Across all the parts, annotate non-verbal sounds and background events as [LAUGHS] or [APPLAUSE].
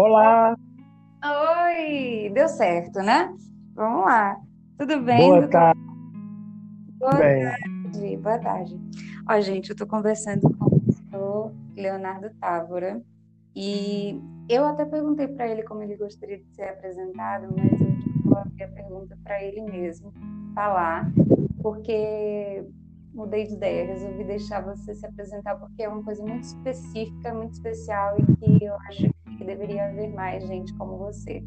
Olá! Oi! Deu certo, né? Vamos lá. Tudo bem? Boa tarde. Boa bem. tarde. Boa tarde. Ó, gente, eu estou conversando com o professor Leonardo Távora e eu até perguntei para ele como ele gostaria de ser apresentado, mas eu vou abrir a pergunta para ele mesmo falar, porque mudei de ideia, resolvi deixar você se apresentar porque é uma coisa muito específica, muito especial e que eu acho que deveria haver mais gente como você.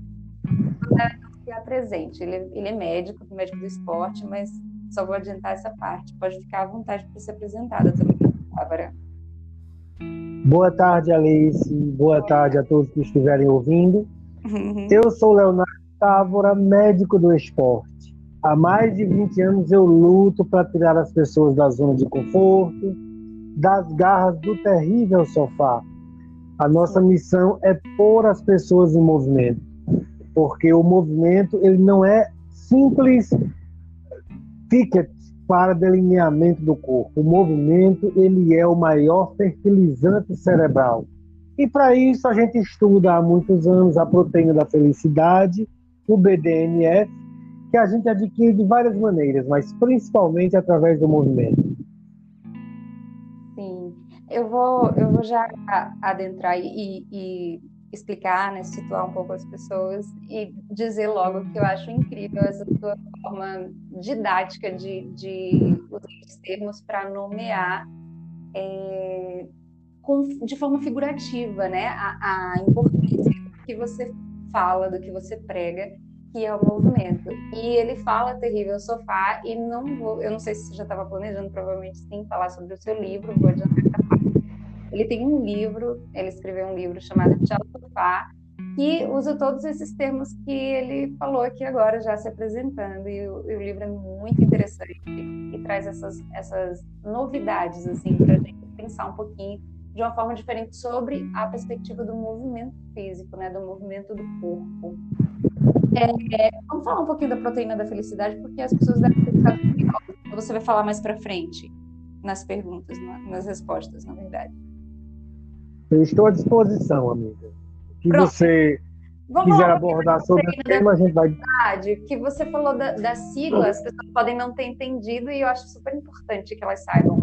Se apresente, ele, ele é médico, médico do esporte, mas só vou adiantar essa parte. Pode ficar à vontade para ser apresentada também, Bárbara. Boa tarde, Alice. Boa, Boa tarde a todos que estiverem ouvindo. Uhum. Eu sou Leonardo Távora, médico do esporte. Há mais de 20 anos eu luto para tirar as pessoas da zona de conforto, das garras do terrível sofá. A nossa missão é pôr as pessoas em movimento, porque o movimento ele não é simples ticket para delineamento do corpo. O movimento ele é o maior fertilizante cerebral. E para isso a gente estuda há muitos anos a proteína da felicidade, o BDNF, que a gente adquire de várias maneiras, mas principalmente através do movimento. Sim, eu vou, eu vou já adentrar e, e explicar, né, situar um pouco as pessoas e dizer logo que eu acho incrível essa sua forma didática de, de usar os termos para nomear é, com, de forma figurativa, né, a, a importância que você fala, do que você prega que é o movimento. E ele fala terrível sofá e não vou, eu não sei se você já estava planejando, provavelmente sim, falar sobre o seu livro, vou adiantar. Ele tem um livro, ele escreveu um livro chamado Tchau Sofá, que usa todos esses termos que ele falou aqui agora, já se apresentando. E o, e o livro é muito interessante e, traz essas, essas novidades, assim, para a gente pensar um pouquinho de uma forma diferente sobre a perspectiva do movimento físico, né, do movimento do corpo. É, vamos falar um pouquinho da proteína da felicidade, porque as pessoas devem ficado curiosas. Você vai falar mais para frente nas perguntas, nas respostas, na verdade. Eu estou à disposição, amiga. Que Pronto. você Vamos quiser abordar sobre o tema, a gente vai. Que você falou da, da sigla, as pessoas podem não ter entendido e eu acho super importante que elas saibam.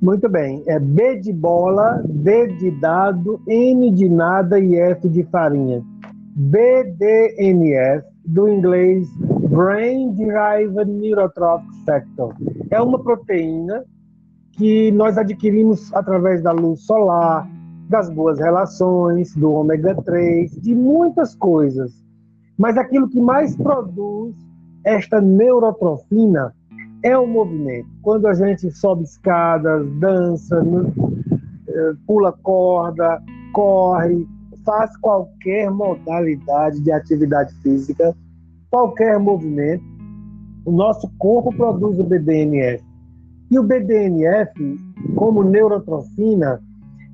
Muito bem. É B de bola, D de dado, N de nada e F de farinha. BDNF, do inglês Brain Derived Neurotrophic Factor. É uma proteína que nós adquirimos através da luz solar, das boas relações, do ômega 3, de muitas coisas. Mas aquilo que mais produz esta neurotrofina é o movimento. Quando a gente sobe escadas, dança, eh, pula corda, corre, faz qualquer modalidade de atividade física, qualquer movimento, o nosso corpo produz o BDNF. E o BDNF, como neurotrofina,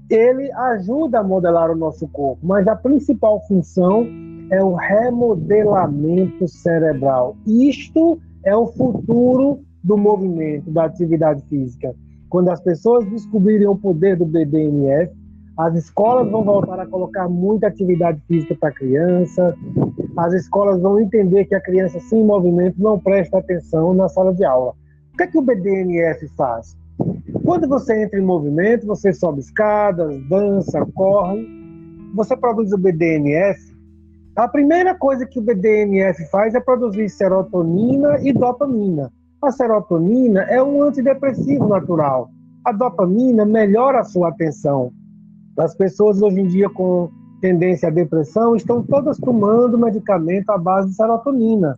ele ajuda a modelar o nosso corpo, mas a principal função é o remodelamento cerebral. Isto é o futuro do movimento, da atividade física. Quando as pessoas descobrirem o poder do BDNF, as escolas vão voltar a colocar muita atividade física para a criança. As escolas vão entender que a criança sem movimento não presta atenção na sala de aula. Que é que o BDNF faz? Quando você entra em movimento, você sobe escadas, dança, corre, você produz o BDNF. A primeira coisa que o BDNF faz é produzir serotonina e dopamina. A serotonina é um antidepressivo natural. A dopamina melhora a sua atenção. As pessoas hoje em dia com tendência à depressão estão todas tomando medicamento à base de serotonina.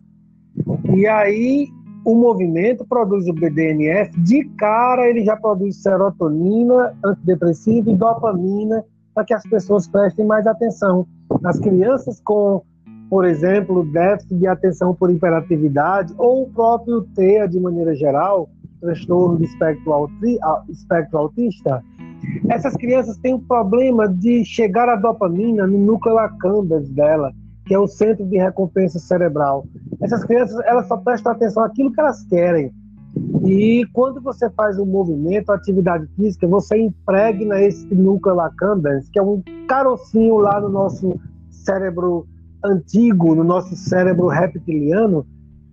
E aí o movimento produz o BDNF, de cara ele já produz serotonina, antidepressiva e dopamina para que as pessoas prestem mais atenção. As crianças com, por exemplo, déficit de atenção por hiperatividade ou o próprio TEA de maneira geral, transtorno do espectro, auti espectro autista, essas crianças têm um problema de chegar à dopamina no núcleo accumbens dela, que é o centro de recompensa cerebral. Essas crianças, elas só prestam atenção àquilo que elas querem. E quando você faz um movimento, atividade física, você impregna esse núcleo accumbens, que é um carocinho lá no nosso cérebro antigo, no nosso cérebro reptiliano,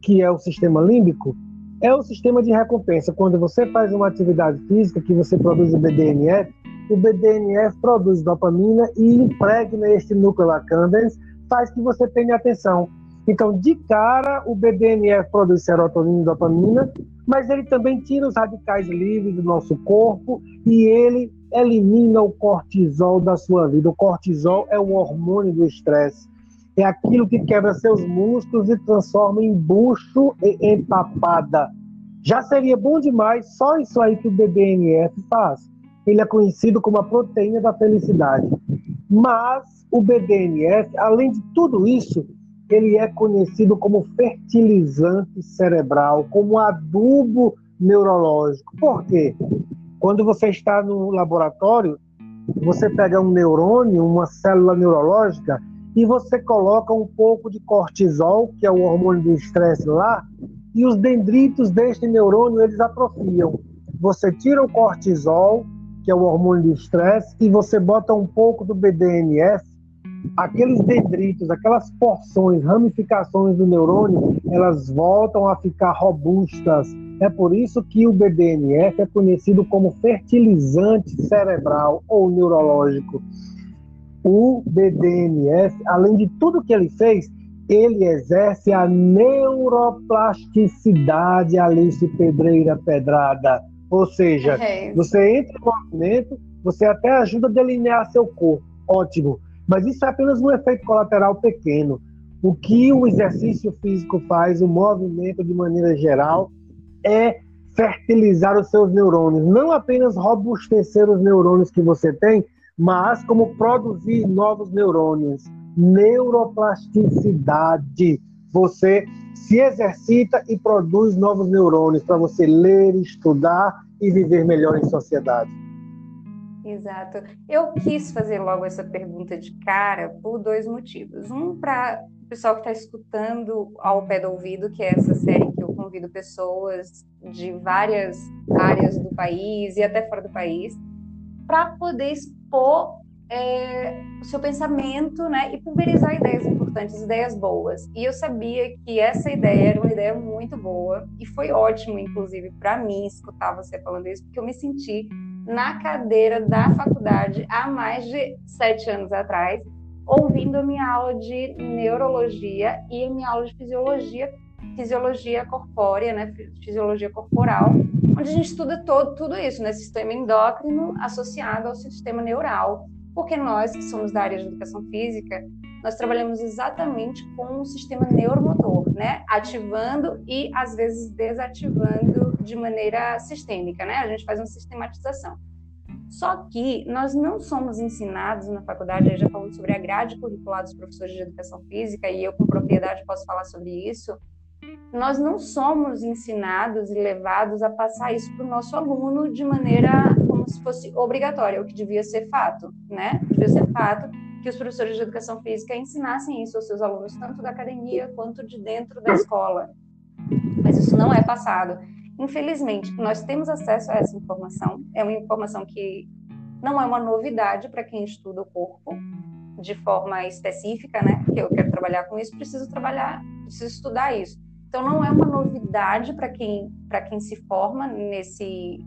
que é o sistema límbico, é o sistema de recompensa. Quando você faz uma atividade física, que você produz o BDNF, o BDNF produz dopamina e impregna este núcleo accumbens, faz que você tenha atenção. Então, de cara, o BDNF produz serotonina e dopamina, mas ele também tira os radicais livres do nosso corpo e ele elimina o cortisol da sua vida. O cortisol é o hormônio do estresse. É aquilo que quebra seus músculos e transforma em bucho e empapada. Já seria bom demais só isso aí que o BDNF faz. Ele é conhecido como a proteína da felicidade. Mas o BDNF, além de tudo isso, ele é conhecido como fertilizante cerebral, como adubo neurológico. Por quê? Quando você está no laboratório, você pega um neurônio, uma célula neurológica, e você coloca um pouco de cortisol, que é o hormônio do estresse lá, e os dendritos deste neurônio eles atrofiam. Você tira o cortisol, que é o hormônio do estresse, e você bota um pouco do BDNF, aqueles dendritos, aquelas porções, ramificações do neurônio, elas voltam a ficar robustas. É por isso que o BDNF é conhecido como fertilizante cerebral ou neurológico. O BDNF, além de tudo que ele fez, ele exerce a neuroplasticidade Alice Pedreira Pedrada. Ou seja, é você entra no movimento, você até ajuda a delinear seu corpo. Ótimo. Mas isso é apenas um efeito colateral pequeno. O que o exercício físico faz, o movimento de maneira geral, é fertilizar os seus neurônios. Não apenas robustecer os neurônios que você tem, mas como produzir novos neurônios. Neuroplasticidade. Você se exercita e produz novos neurônios para você ler, estudar e viver melhor em sociedade. Exato. Eu quis fazer logo essa pergunta de cara por dois motivos. Um, para o pessoal que está escutando ao pé do ouvido, que é essa série que eu convido pessoas de várias áreas do país e até fora do país, para poder expor é, o seu pensamento né, e pulverizar ideias importantes, ideias boas. E eu sabia que essa ideia era uma ideia muito boa e foi ótimo, inclusive, para mim escutar você falando isso, porque eu me senti na cadeira da faculdade há mais de sete anos atrás, ouvindo a minha aula de neurologia e a minha aula de fisiologia, fisiologia corpórea, né, fisiologia corporal, onde a gente estuda todo, tudo isso, né, sistema endócrino associado ao sistema neural, porque nós que somos da área de educação física, nós trabalhamos exatamente com o sistema neuromotor, né, ativando e às vezes desativando de maneira sistêmica, né? A gente faz uma sistematização. Só que nós não somos ensinados na faculdade, já falando sobre a grade curricular dos professores de educação física, e eu com propriedade posso falar sobre isso, nós não somos ensinados e levados a passar isso para o nosso aluno de maneira como se fosse obrigatória, o que devia ser fato, né? Devia ser fato que os professores de educação física ensinassem isso aos seus alunos, tanto da academia quanto de dentro da escola. Mas isso não é passado. Infelizmente, nós temos acesso a essa informação, é uma informação que não é uma novidade para quem estuda o corpo de forma específica, né? Que eu quero trabalhar com isso, preciso trabalhar, preciso estudar isso. Então não é uma novidade para quem para quem se forma nesse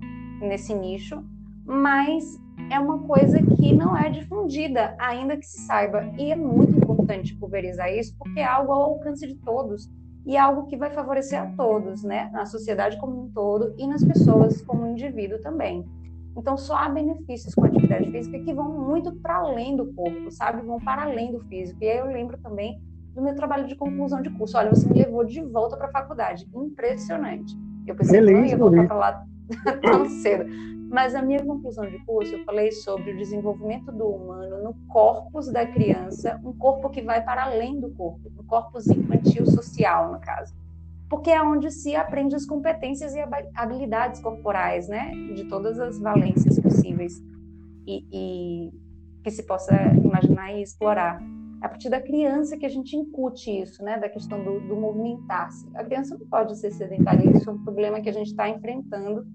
nesse nicho, mas é uma coisa que não é difundida, ainda que se saiba. E é muito importante pulverizar isso, porque é algo ao alcance de todos e é algo que vai favorecer a todos, né? Na sociedade como um todo e nas pessoas como indivíduo também. Então, só há benefícios com a atividade física que vão muito para além do corpo, sabe? Vão para além do físico. E aí eu lembro também do meu trabalho de conclusão de curso. Olha, você me levou de volta para a faculdade. Impressionante. Eu pensei que não ia voltar para lá tão cedo. Mas a minha conclusão de curso, eu falei sobre o desenvolvimento do humano no corpus da criança, um corpo que vai para além do corpo, no corpus infantil social, no caso. Porque é onde se aprende as competências e habilidades corporais, né? De todas as valências possíveis e, e que se possa imaginar e explorar. É a partir da criança que a gente incute isso, né? Da questão do, do movimentar-se. A criança não pode ser sedentária. Isso é um problema que a gente está enfrentando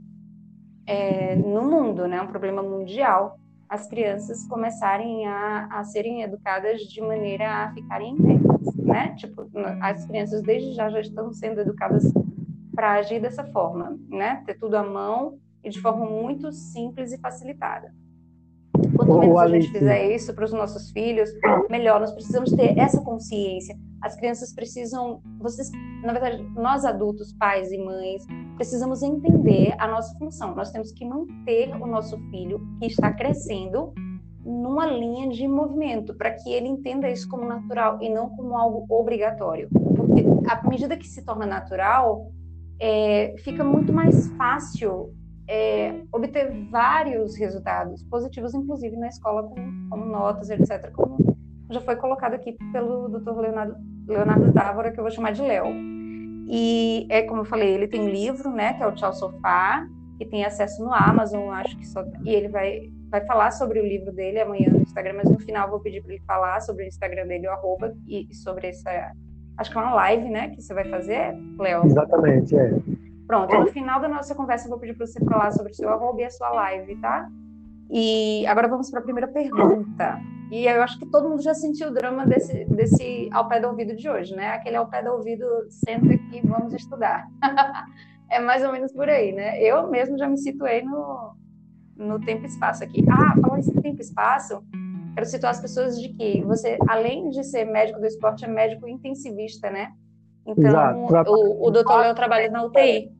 é, no mundo, né? Um problema mundial. As crianças começarem a, a serem educadas de maneira a ficarem inertes, né? Tipo, as crianças desde já já estão sendo educadas para agir dessa forma, né? Ter tudo à mão e de forma muito simples e facilitada. Quanto menos a gente fizer isso para os nossos filhos, melhor. Nós precisamos ter essa consciência. As crianças precisam, vocês, na verdade, nós adultos, pais e mães, precisamos entender a nossa função. Nós temos que manter o nosso filho que está crescendo numa linha de movimento, para que ele entenda isso como natural e não como algo obrigatório. Porque à medida que se torna natural, é, fica muito mais fácil é, obter vários resultados positivos, inclusive na escola, como, como, notas, etc., como já foi colocado aqui pelo Dr. Leonardo, Leonardo Távora, que eu vou chamar de Léo. E é como eu falei, ele tem um livro, né, que é o Tchau Sofá, que tem acesso no Amazon, acho que só. E ele vai, vai falar sobre o livro dele amanhã no Instagram, mas no final vou pedir para ele falar sobre o Instagram dele, o arroba, e sobre essa. Acho que é uma live, né, que você vai fazer, Léo? Exatamente, é. Pronto, no final da nossa conversa eu vou pedir para você falar sobre o seu arroba e a sua live, tá? E agora vamos para a primeira pergunta. E eu acho que todo mundo já sentiu o drama desse, desse ao pé do ouvido de hoje, né? Aquele ao pé do ouvido, senta aqui, vamos estudar. [LAUGHS] é mais ou menos por aí, né? Eu mesmo já me situei no, no tempo e espaço aqui. Ah, falando em tempo e espaço, quero situar as pessoas de que você, além de ser médico do esporte, é médico intensivista, né? Então, Exato. o, o doutor Léo trabalha na UTI.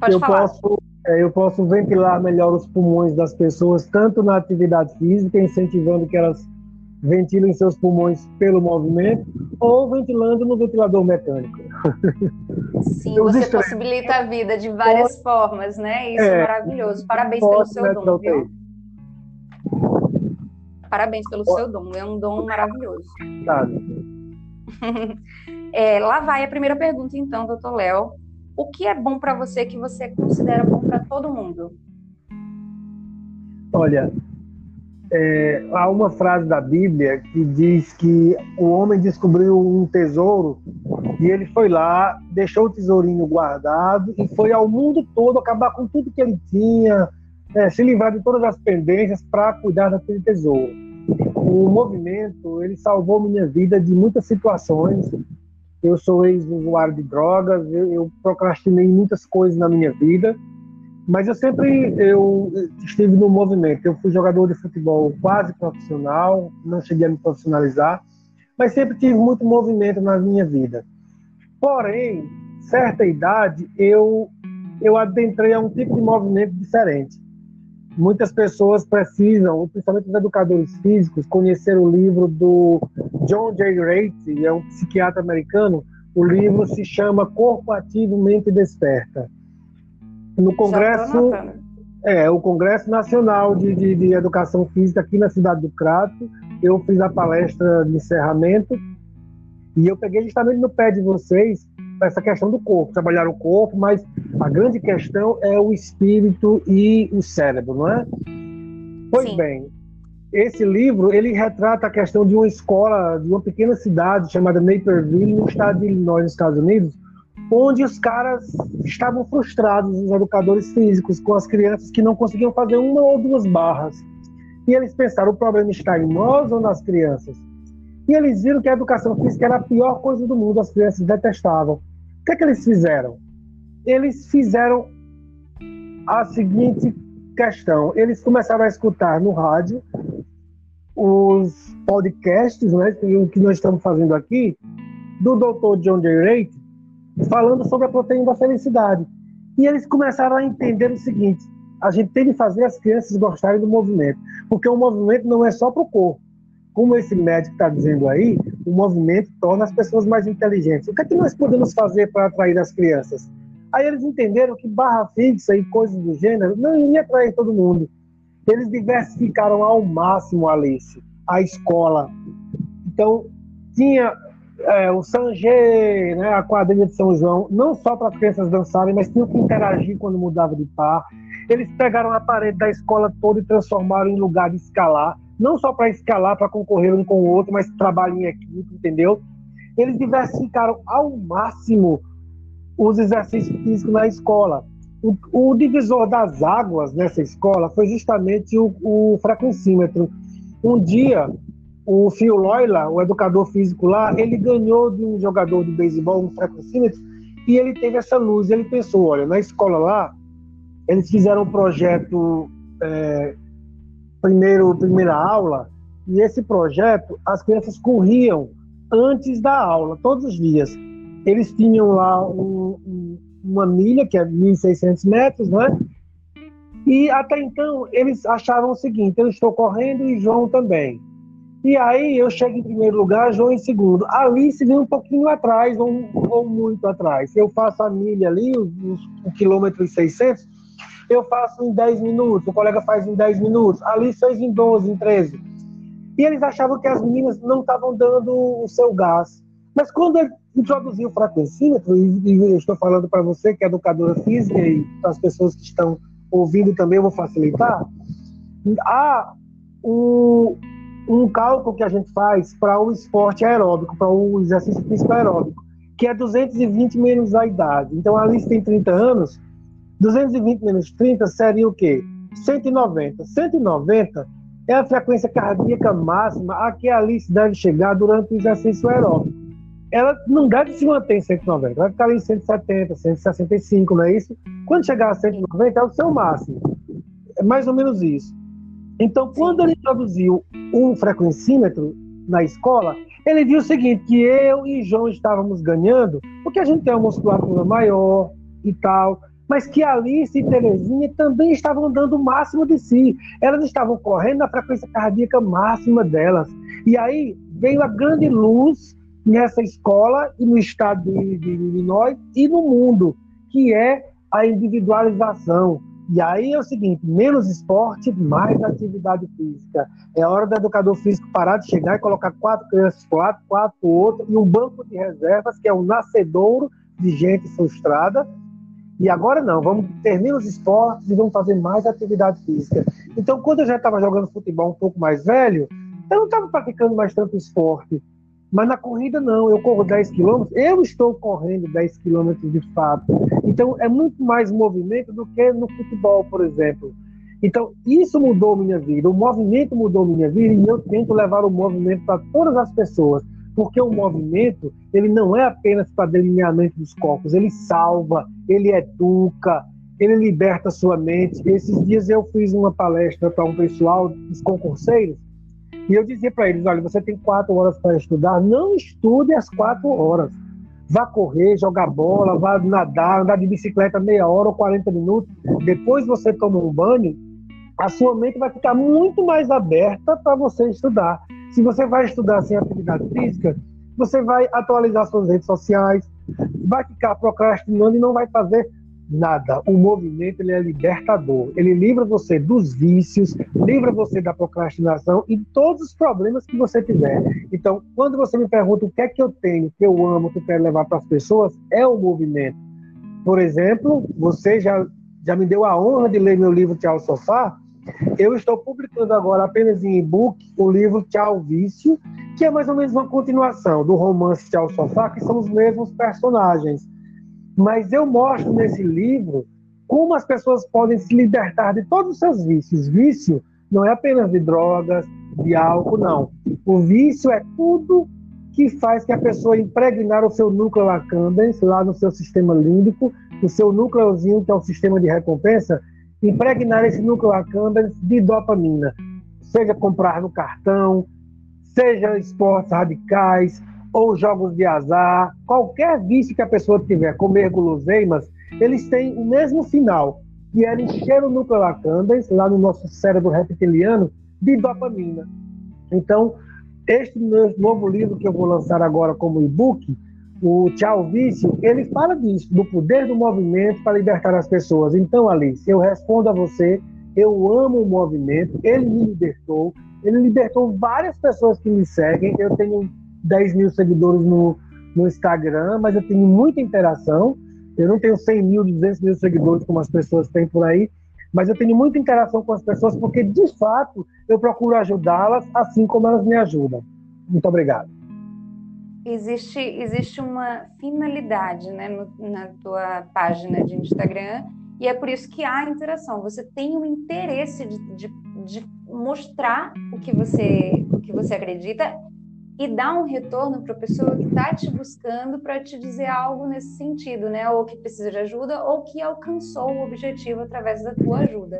Pode eu falar. Posso, eu posso ventilar melhor os pulmões das pessoas, tanto na atividade física, incentivando que elas ventilem seus pulmões pelo movimento, ou ventilando no ventilador mecânico. Sim, você possibilita a vida de várias Pode, formas, né? Isso é, é maravilhoso. Parabéns pelo seu dom, viu? Parabéns pelo Pode. seu dom, é um dom maravilhoso. Sabe. [LAUGHS] é, lá vai a primeira pergunta, então, doutor Léo. O que é bom para você que você considera bom para todo mundo? Olha, é, há uma frase da Bíblia que diz que o homem descobriu um tesouro e ele foi lá, deixou o tesourinho guardado e foi ao mundo todo acabar com tudo que ele tinha, é, se livrar de todas as pendências para cuidar daquele tesouro o movimento ele salvou minha vida de muitas situações. Eu sou ex-usuário de drogas, eu, eu, procrastinei muitas coisas na minha vida, mas eu sempre eu estive no movimento. Eu fui jogador de futebol quase profissional, não cheguei a me profissionalizar, mas sempre tive muito movimento na minha vida. Porém, certa idade, eu eu adentrei a um tipo de movimento diferente muitas pessoas precisam, principalmente os educadores físicos, conhecer o livro do John J. Rate, é um psiquiatra americano. O livro se chama Corpo Ativo, Mente Desperta. No Congresso, é o Congresso Nacional de, de, de Educação Física aqui na cidade do Crato, eu fiz a palestra de encerramento e eu peguei justamente no pé de vocês essa questão do corpo, trabalhar o corpo, mas a grande questão é o espírito e o cérebro, não é? Pois Sim. bem, esse livro ele retrata a questão de uma escola de uma pequena cidade chamada Naperville, no estado de Illinois, nos Estados Unidos, onde os caras estavam frustrados, os educadores físicos, com as crianças que não conseguiam fazer uma ou duas barras. E eles pensaram: o problema está em nós ou nas crianças? E eles viram que a educação física era a pior coisa do mundo, as crianças detestavam. O que é que eles fizeram? Eles fizeram a seguinte questão: eles começaram a escutar no rádio os podcasts, né, que nós estamos fazendo aqui, do Dr. John J. Falando sobre a proteína da felicidade. E eles começaram a entender o seguinte: a gente tem que fazer as crianças gostarem do movimento, porque o movimento não é só para o corpo, como esse médico está dizendo aí, o movimento torna as pessoas mais inteligentes. O que é que nós podemos fazer para atrair as crianças? Aí eles entenderam que barra fixa e coisas do gênero não iria atrair todo mundo. Eles diversificaram ao máximo, Alice, a escola. Então, tinha é, o Sanger, né, a quadrilha de São João, não só para as crianças dançarem, mas tinham que interagir quando mudava de par. Eles pegaram a parede da escola toda e transformaram em lugar de escalar não só para escalar, para concorrer um com o outro, mas trabalho em equipe, entendeu? Eles diversificaram ao máximo os exercícios físicos na escola. O, o divisor das águas nessa escola foi justamente o, o frequencímetro. Um dia, o Phil Loyla, o educador físico lá, ele ganhou de um jogador de beisebol um frequencímetro e ele teve essa luz. Ele pensou: olha, na escola lá, eles fizeram um projeto, é, primeiro, primeira aula, e esse projeto, as crianças corriam antes da aula, todos os dias. Eles tinham lá um, um, uma milha, que é 1.600 metros, né? E até então eles achavam o seguinte: eu estou correndo e João também. E aí eu chego em primeiro lugar, João em segundo. Alice vem um pouquinho atrás, ou, ou muito atrás. Eu faço a milha ali, o quilômetro e 600, eu faço em 10 minutos, o colega faz em 10 minutos, Alice fez em 12, em 13. E eles achavam que as meninas não estavam dando o seu gás. Mas quando ele introduziu o frequencímetro, e, e estou falando para você que é educadora física e para as pessoas que estão ouvindo também, eu vou facilitar, há um, um cálculo que a gente faz para o esporte aeróbico, para o exercício físico aeróbico, que é 220 menos a idade. Então, a Alice tem 30 anos, 220 menos 30 seria o quê? 190. 190 é a frequência cardíaca máxima a que a Alice deve chegar durante o exercício aeróbico. Ela não deve se manter em 190, vai ficar ali em 170, 165, não é isso? Quando chegar a 190 é o seu máximo. É mais ou menos isso. Então, quando ele introduziu um frequencímetro na escola, ele viu o seguinte, que eu e João estávamos ganhando, porque a gente tem uma musculatura maior e tal, mas que Alice e Terezinha também estavam dando o máximo de si. Elas estavam correndo na frequência cardíaca máxima delas. E aí veio a grande luz nessa escola e no estado de, de Illinois e no mundo, que é a individualização. E aí é o seguinte: menos esporte, mais atividade física. É hora do educador físico parar de chegar e colocar quatro crianças quatro, quatro outro, e um banco de reservas, que é um nascedouro de gente frustrada, e agora não, vamos ter menos esportes e vamos fazer mais atividade física. Então, quando eu já estava jogando futebol um pouco mais velho, eu não estava praticando mais tanto esporte. Mas na corrida não, eu corro 10 quilômetros, eu estou correndo 10 quilômetros de fato. Então é muito mais movimento do que no futebol, por exemplo. Então isso mudou minha vida, o movimento mudou minha vida e eu tento levar o movimento para todas as pessoas porque o movimento ele não é apenas para delineamento dos corpos, ele salva, ele educa, ele liberta sua mente. Esses dias eu fiz uma palestra para um pessoal, dos concurseiros, e eu dizia para eles: olha, você tem quatro horas para estudar, não estude as quatro horas. Vá correr, jogar bola, vá nadar, andar de bicicleta meia hora ou 40 minutos. Depois você toma um banho, a sua mente vai ficar muito mais aberta para você estudar. Se você vai estudar sem atividade física, você vai atualizar suas redes sociais, vai ficar procrastinando e não vai fazer nada. O movimento ele é libertador. Ele livra você dos vícios, livra você da procrastinação e todos os problemas que você tiver. Então, quando você me pergunta o que é que eu tenho, que eu amo, que eu quero levar para as pessoas, é o movimento. Por exemplo, você já, já me deu a honra de ler meu livro Tchau Sofá. Eu estou publicando agora apenas em e-book o livro Tchau Vício, que é mais ou menos uma continuação do romance Tchau Sofá, que são os mesmos personagens. Mas eu mostro nesse livro como as pessoas podem se libertar de todos os seus vícios. Vício não é apenas de drogas, de álcool, não. O vício é tudo que faz que a pessoa impregnar o seu núcleo accumbens lá no seu sistema límbico, o seu núcleozinho, que é o sistema de recompensa, impregnar esse núcleo accumbens de dopamina, seja comprar no cartão, seja esportes radicais ou jogos de azar, qualquer vício que a pessoa tiver, comer guloseimas, eles têm o mesmo final, que é encher o núcleo accumbens, lá no nosso cérebro reptiliano, de dopamina. Então, este novo livro que eu vou lançar agora como e-book, o Tchau Vício, ele fala disso, do poder do movimento para libertar as pessoas. Então, Alice, eu respondo a você, eu amo o movimento, ele me libertou, ele libertou várias pessoas que me seguem, eu tenho 10 mil seguidores no, no Instagram, mas eu tenho muita interação, eu não tenho 100 mil, 200 mil seguidores como as pessoas têm por aí, mas eu tenho muita interação com as pessoas porque, de fato, eu procuro ajudá-las assim como elas me ajudam. Muito obrigado. Existe, existe uma finalidade né, no, na tua página de Instagram e é por isso que há interação. Você tem o um interesse de, de, de mostrar o que você, o que você acredita e dar um retorno para a pessoa que está te buscando para te dizer algo nesse sentido, né? Ou que precisa de ajuda, ou que alcançou o objetivo através da tua ajuda.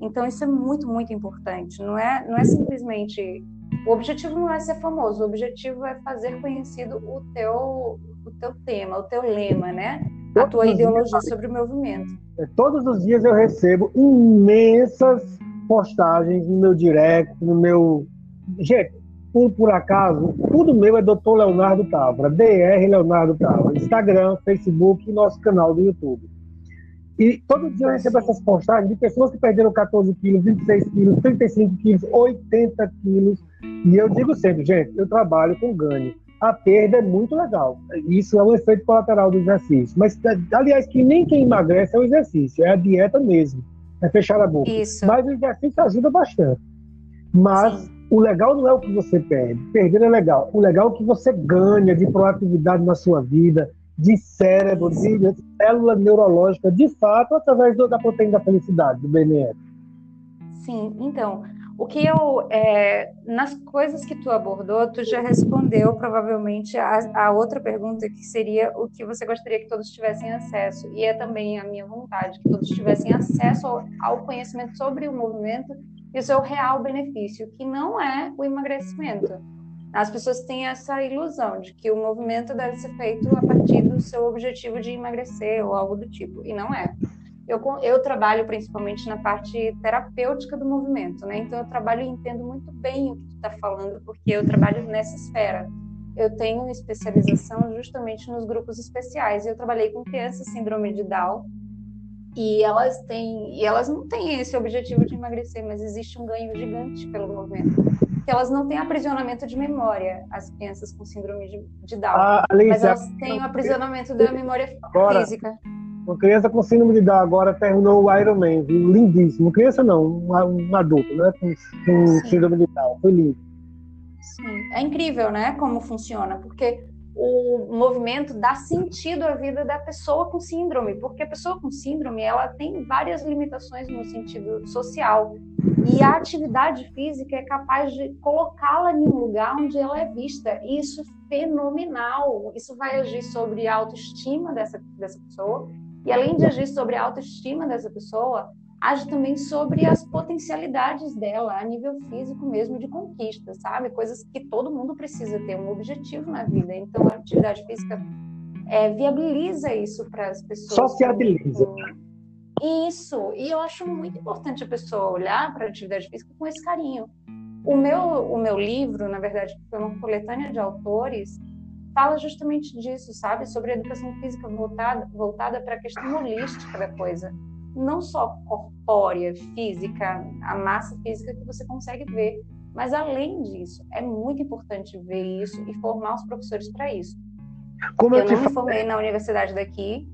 Então isso é muito, muito importante. Não é, não é simplesmente o objetivo não é ser famoso. O objetivo é fazer conhecido o teu, o teu tema, o teu lema, né? A tua ideologia sobre o movimento. É, todos os dias eu recebo imensas postagens no meu direct, no meu. Gente, por, por acaso, tudo meu é Dr. Leonardo Távora, DR Leonardo Távora, Instagram, Facebook e nosso canal do YouTube. E todo dia eu recebo essas postagens de pessoas que perderam 14 quilos, 26 quilos, 35 quilos, 80 quilos. E eu digo sempre, gente, eu trabalho com ganho. A perda é muito legal. Isso é um efeito colateral do exercício. Mas, aliás, que nem quem emagrece é o exercício, é a dieta mesmo. É fechar a boca. Isso. Mas o exercício ajuda bastante. Mas Sim o legal não é o que você perde, perder é legal. O legal é o que você ganha de proatividade na sua vida, de cérebro, de célula neurológica, de fato, através da proteína da felicidade, do BNF. Sim, então, o que eu, é, nas coisas que tu abordou, tu já respondeu provavelmente a, a, outra pergunta que seria o que você gostaria que todos tivessem acesso, e é também a minha vontade que todos tivessem acesso ao, ao conhecimento sobre o movimento e o seu real benefício, que não é o emagrecimento. As pessoas têm essa ilusão de que o movimento deve ser feito a partir do seu objetivo de emagrecer ou algo do tipo, e não é. Eu, eu trabalho principalmente na parte terapêutica do movimento, né? Então eu trabalho e entendo muito bem o que tu está falando, porque eu trabalho nessa esfera. Eu tenho especialização justamente nos grupos especiais. Eu trabalhei com crianças síndrome de Down e elas têm, e elas não têm esse objetivo de emagrecer, mas existe um ganho gigante pelo movimento. Que elas não têm aprisionamento de memória, as crianças com síndrome de, de Down. Ah, mas elas têm o aprisionamento da memória agora, física. Uma criança com síndrome de Down agora terminou o Ironman, lindíssimo. Criança não, um, um adulto, né? Com, com síndrome de Down, foi lindo. Sim, é incrível, né? Como funciona, porque o movimento dá sentido à vida da pessoa com síndrome, porque a pessoa com síndrome ela tem várias limitações no sentido social e a atividade física é capaz de colocá-la em um lugar onde ela é vista. E isso é fenomenal. Isso vai agir sobre a autoestima dessa, dessa pessoa e além de agir sobre a autoestima dessa pessoa, age também sobre as potencialidades dela a nível físico mesmo de conquista, sabe? Coisas que todo mundo precisa ter um objetivo na vida. Então a atividade física é, viabiliza isso para as pessoas. Sociabiliza. Isso. E eu acho muito importante a pessoa olhar para a atividade física com esse carinho. O meu, o meu livro, na verdade, foi uma coletânea de autores, fala justamente disso, sabe? Sobre a educação física voltada, voltada para a questão holística da coisa não só corpórea, física, a massa física que você consegue ver, mas além disso, é muito importante ver isso e formar os professores para isso. Como eu, eu não me formei na universidade daqui,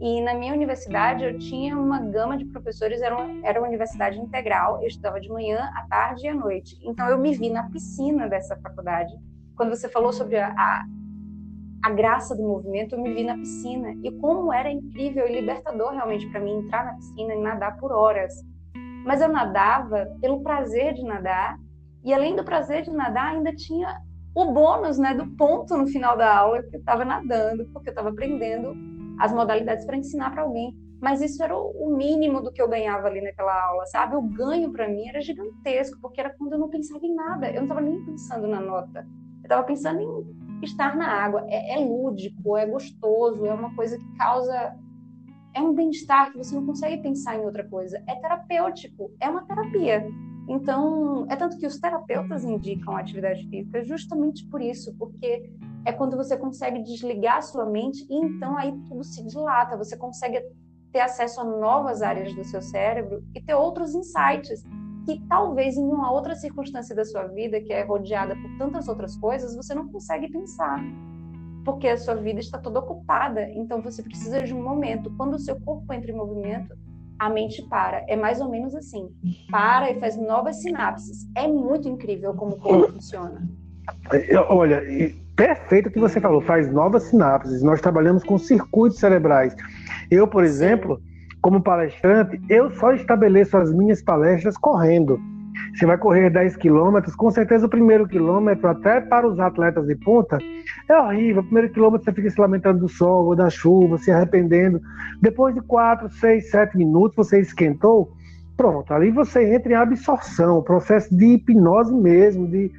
e na minha universidade eu tinha uma gama de professores, era uma, era uma universidade integral, eu estudava de manhã, à tarde e à noite. Então eu me vi na piscina dessa faculdade. Quando você falou sobre a, a a graça do movimento, eu me vi na piscina e como era incrível e libertador realmente para mim entrar na piscina e nadar por horas. Mas eu nadava pelo prazer de nadar e além do prazer de nadar, ainda tinha o bônus, né, do ponto no final da aula que eu estava nadando, porque eu estava aprendendo as modalidades para ensinar para alguém. Mas isso era o mínimo do que eu ganhava ali naquela aula, sabe? O ganho para mim era gigantesco, porque era quando eu não pensava em nada, eu não estava nem pensando na nota. Eu estava pensando em estar na água. É, é lúdico, é gostoso, é uma coisa que causa. É um bem-estar que você não consegue pensar em outra coisa. É terapêutico, é uma terapia. Então, é tanto que os terapeutas indicam a atividade física justamente por isso, porque é quando você consegue desligar a sua mente e então aí tudo se dilata, você consegue ter acesso a novas áreas do seu cérebro e ter outros insights que talvez em uma outra circunstância da sua vida, que é rodeada por tantas outras coisas, você não consegue pensar. Porque a sua vida está toda ocupada, então você precisa de um momento. Quando o seu corpo entra em movimento, a mente para. É mais ou menos assim. Para e faz novas sinapses. É muito incrível como o corpo funciona. Olha, perfeito o que você falou, faz novas sinapses. Nós trabalhamos com circuitos cerebrais. Eu, por exemplo, como palestrante, eu só estabeleço as minhas palestras correndo. Você vai correr 10 quilômetros, com certeza o primeiro quilômetro, até para os atletas de ponta, é horrível. O primeiro quilômetro você fica se lamentando do sol ou da chuva, se arrependendo. Depois de 4, 6, 7 minutos, você esquentou, pronto. Ali você entra em absorção, processo de hipnose mesmo, de,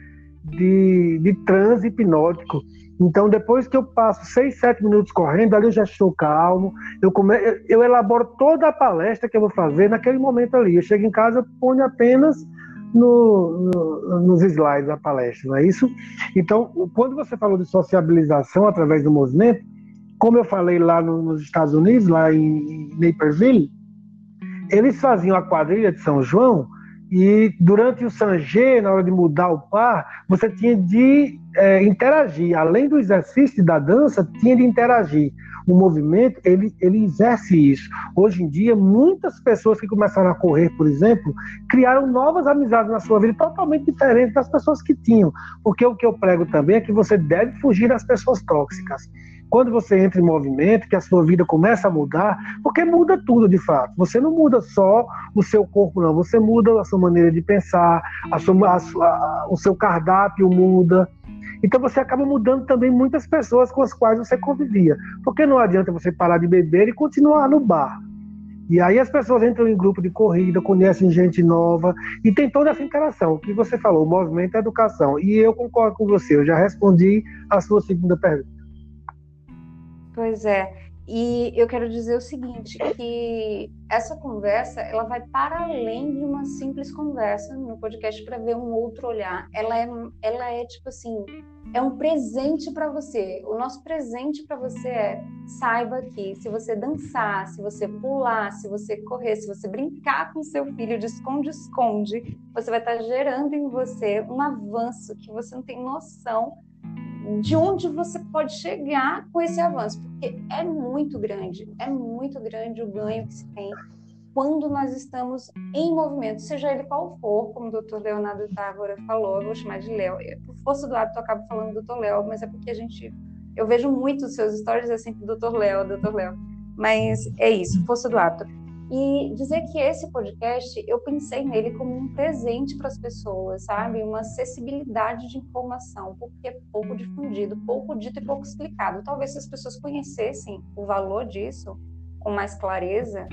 de, de transe hipnótico. Então, depois que eu passo 6, 7 minutos correndo, ali eu já estou calmo, eu, come... eu elaboro toda a palestra que eu vou fazer naquele momento ali. Eu chego em casa, ponho apenas no, no, nos slides da palestra, não é isso? Então, quando você falou de sociabilização através do movimento, como eu falei lá no, nos Estados Unidos, lá em Naperville, eles faziam a quadrilha de São João e durante o Sanjê, na hora de mudar o par, você tinha de é, interagir. Além do exercício da dança, tinha de interagir o movimento ele, ele exerce isso. Hoje em dia, muitas pessoas que começaram a correr, por exemplo, criaram novas amizades na sua vida totalmente diferentes das pessoas que tinham. Porque o que eu prego também é que você deve fugir das pessoas tóxicas. Quando você entra em movimento, que a sua vida começa a mudar, porque muda tudo de fato. Você não muda só o seu corpo, não. Você muda a sua maneira de pensar, a sua, a sua, o seu cardápio muda. Então você acaba mudando também muitas pessoas com as quais você convivia. Porque não adianta você parar de beber e continuar no bar. E aí as pessoas entram em grupo de corrida, conhecem gente nova e tem toda essa interação. O que você falou, o movimento é educação. E eu concordo com você, eu já respondi a sua segunda pergunta. Pois é. E eu quero dizer o seguinte, que essa conversa, ela vai para além de uma simples conversa no podcast para ver um outro olhar. Ela é, ela é tipo assim, é um presente para você. O nosso presente para você é saiba que se você dançar, se você pular, se você correr, se você brincar com seu filho de esconde-esconde, você vai estar tá gerando em você um avanço que você não tem noção de onde você pode chegar com esse avanço, porque é muito grande, é muito grande o ganho que se tem quando nós estamos em movimento, seja ele qual for, como o doutor Leonardo Távora falou, eu vou chamar de Léo. Por força do hábito, eu acabo falando doutor Léo, mas é porque a gente. Eu vejo muito os seus stories, é sempre doutor Léo, doutor Léo. Mas é isso, força do hábito. E dizer que esse podcast, eu pensei nele como um presente para as pessoas, sabe? Uma acessibilidade de informação, porque é pouco difundido, pouco dito e pouco explicado. Talvez se as pessoas conhecessem o valor disso com mais clareza,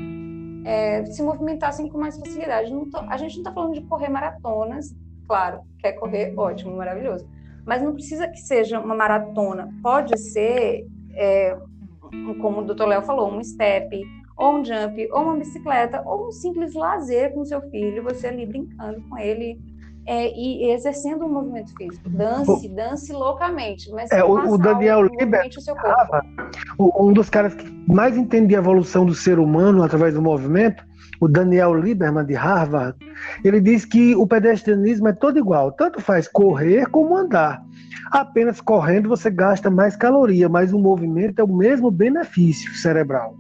é, se movimentassem com mais facilidade. Tô, a gente não está falando de correr maratonas, claro, quer correr, ótimo, maravilhoso. Mas não precisa que seja uma maratona. Pode ser, é, como o doutor Léo falou, um step, ou um jump, ou uma bicicleta, ou um simples lazer com seu filho, você ali brincando com ele é, e exercendo um movimento físico. Dance, dance loucamente, mas é, o, o Daniel Lieber, um dos caras que mais entende a evolução do ser humano através do movimento, o Daniel Lieberman de Harvard, ele diz que o pedestrianismo é todo igual, tanto faz correr como andar. Apenas correndo você gasta mais caloria, mas o movimento é o mesmo benefício cerebral.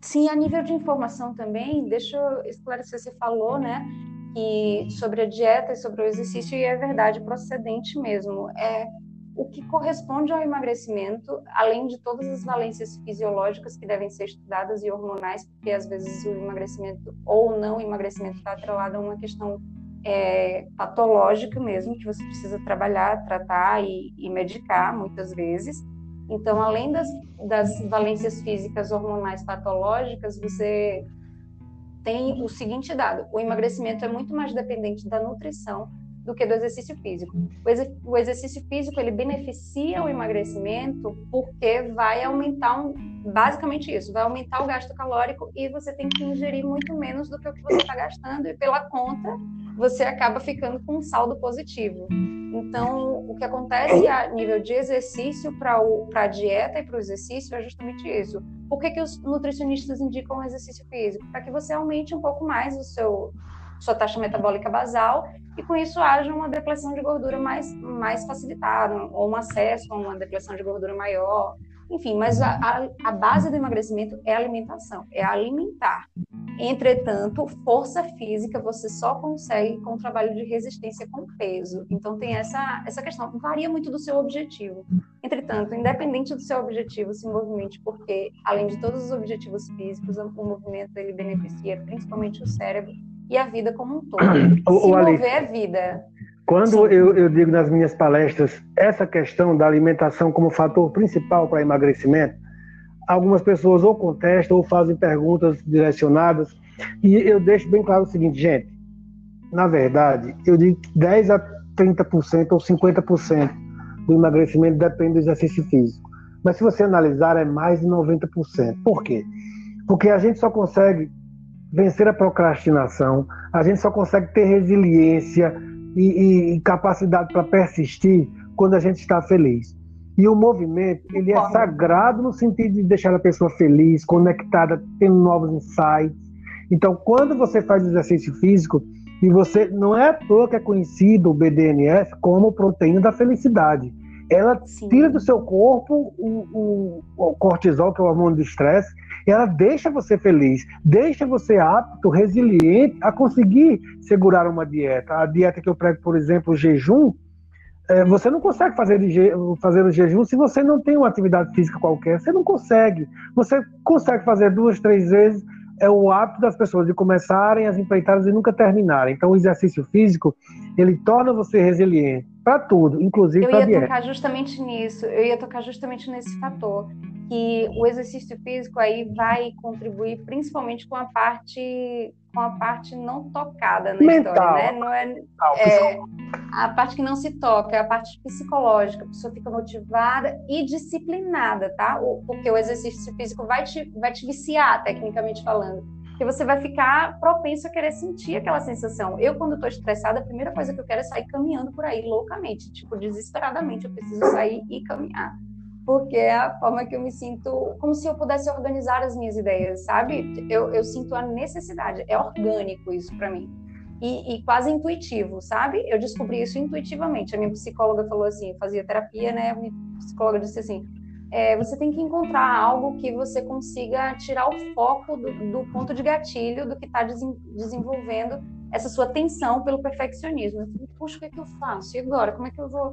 Sim, a nível de informação também, deixa eu esclarecer, você falou, né, que sobre a dieta e sobre o exercício, e é verdade, procedente mesmo. É o que corresponde ao emagrecimento, além de todas as valências fisiológicas que devem ser estudadas e hormonais, porque às vezes o emagrecimento ou não emagrecimento está atrelado a uma questão é, patológica mesmo, que você precisa trabalhar, tratar e, e medicar muitas vezes. Então, além das, das valências físicas hormonais patológicas, você tem o seguinte dado: o emagrecimento é muito mais dependente da nutrição do que do exercício físico. O, exercício físico ele beneficia o emagrecimento porque vai aumentar um, basicamente isso, vai aumentar o gasto calórico e você tem que ingerir muito menos do que o que você está gastando e pela conta você acaba ficando com um saldo positivo. Então, o que acontece a nível de exercício para a dieta e para o exercício é justamente isso. Por que, que os nutricionistas indicam o exercício físico? Para que você aumente um pouco mais o seu sua taxa metabólica basal e com isso haja uma depressão de gordura mais, mais facilitada ou um acesso a uma depressão de gordura maior enfim, mas a, a, a, base do emagrecimento é a alimentação, é alimentar. Entretanto, força física você só consegue com o trabalho de resistência com peso. Então tem essa, essa questão, varia muito do seu objetivo. Entretanto, independente do seu objetivo, se movimente, porque além de todos os objetivos físicos, o movimento ele beneficia principalmente o cérebro e a vida como um todo. [CLEARS THROAT] se mover é vida. Quando eu, eu, digo nas minhas palestras essa questão da alimentação como fator principal para emagrecimento, algumas pessoas ou contestam ou fazem perguntas direcionadas, e eu deixo bem claro o seguinte, gente, na verdade, eu digo que 10 a 30% ou 50% do emagrecimento depende do exercício físico. Mas se você analisar, é mais de 90%. Por quê? Porque a gente só consegue vencer a procrastinação, a gente só consegue ter resiliência, e, e capacidade para persistir quando a gente está feliz. E o movimento, ele é sagrado no sentido de deixar a pessoa feliz, conectada, tendo novos insights. Então, quando você faz exercício físico, e você não é à toa que é conhecido o BDNF como proteína da felicidade. Ela Sim. tira do seu corpo o, o, o cortisol, que é o hormônio do estresse, ela deixa você feliz, deixa você apto, resiliente a conseguir segurar uma dieta. A dieta que eu prego, por exemplo, o jejum, é, você não consegue fazer, fazer o jejum se você não tem uma atividade física qualquer. Você não consegue. Você consegue fazer duas, três vezes. É o hábito das pessoas de começarem as empreitadas e nunca terminarem. Então, o exercício físico, ele torna você resiliente para tudo, inclusive para dieta. Eu ia tocar justamente nisso. Eu ia tocar justamente nesse fator que o exercício físico aí vai contribuir principalmente com a parte com a parte não tocada na Mental. história, né? Não é, é, a parte que não se toca, é a parte psicológica. A pessoa fica motivada e disciplinada, tá? Porque o exercício físico vai te, vai te viciar, tecnicamente falando. Porque você vai ficar propenso a querer sentir aquela sensação. Eu, quando estou estressada, a primeira coisa que eu quero é sair caminhando por aí loucamente, tipo, desesperadamente. Eu preciso sair e caminhar porque é a forma que eu me sinto como se eu pudesse organizar as minhas ideias, sabe? Eu, eu sinto a necessidade, é orgânico isso para mim. E, e, quase intuitivo, sabe? Eu descobri isso intuitivamente. A minha psicóloga falou assim, fazia terapia, né? A minha psicóloga disse assim, é, você tem que encontrar algo que você consiga tirar o foco do, do ponto de gatilho do que está desenvolvendo essa sua tensão pelo perfeccionismo. Puxa, o que, é que eu faço? E agora? Como é que eu vou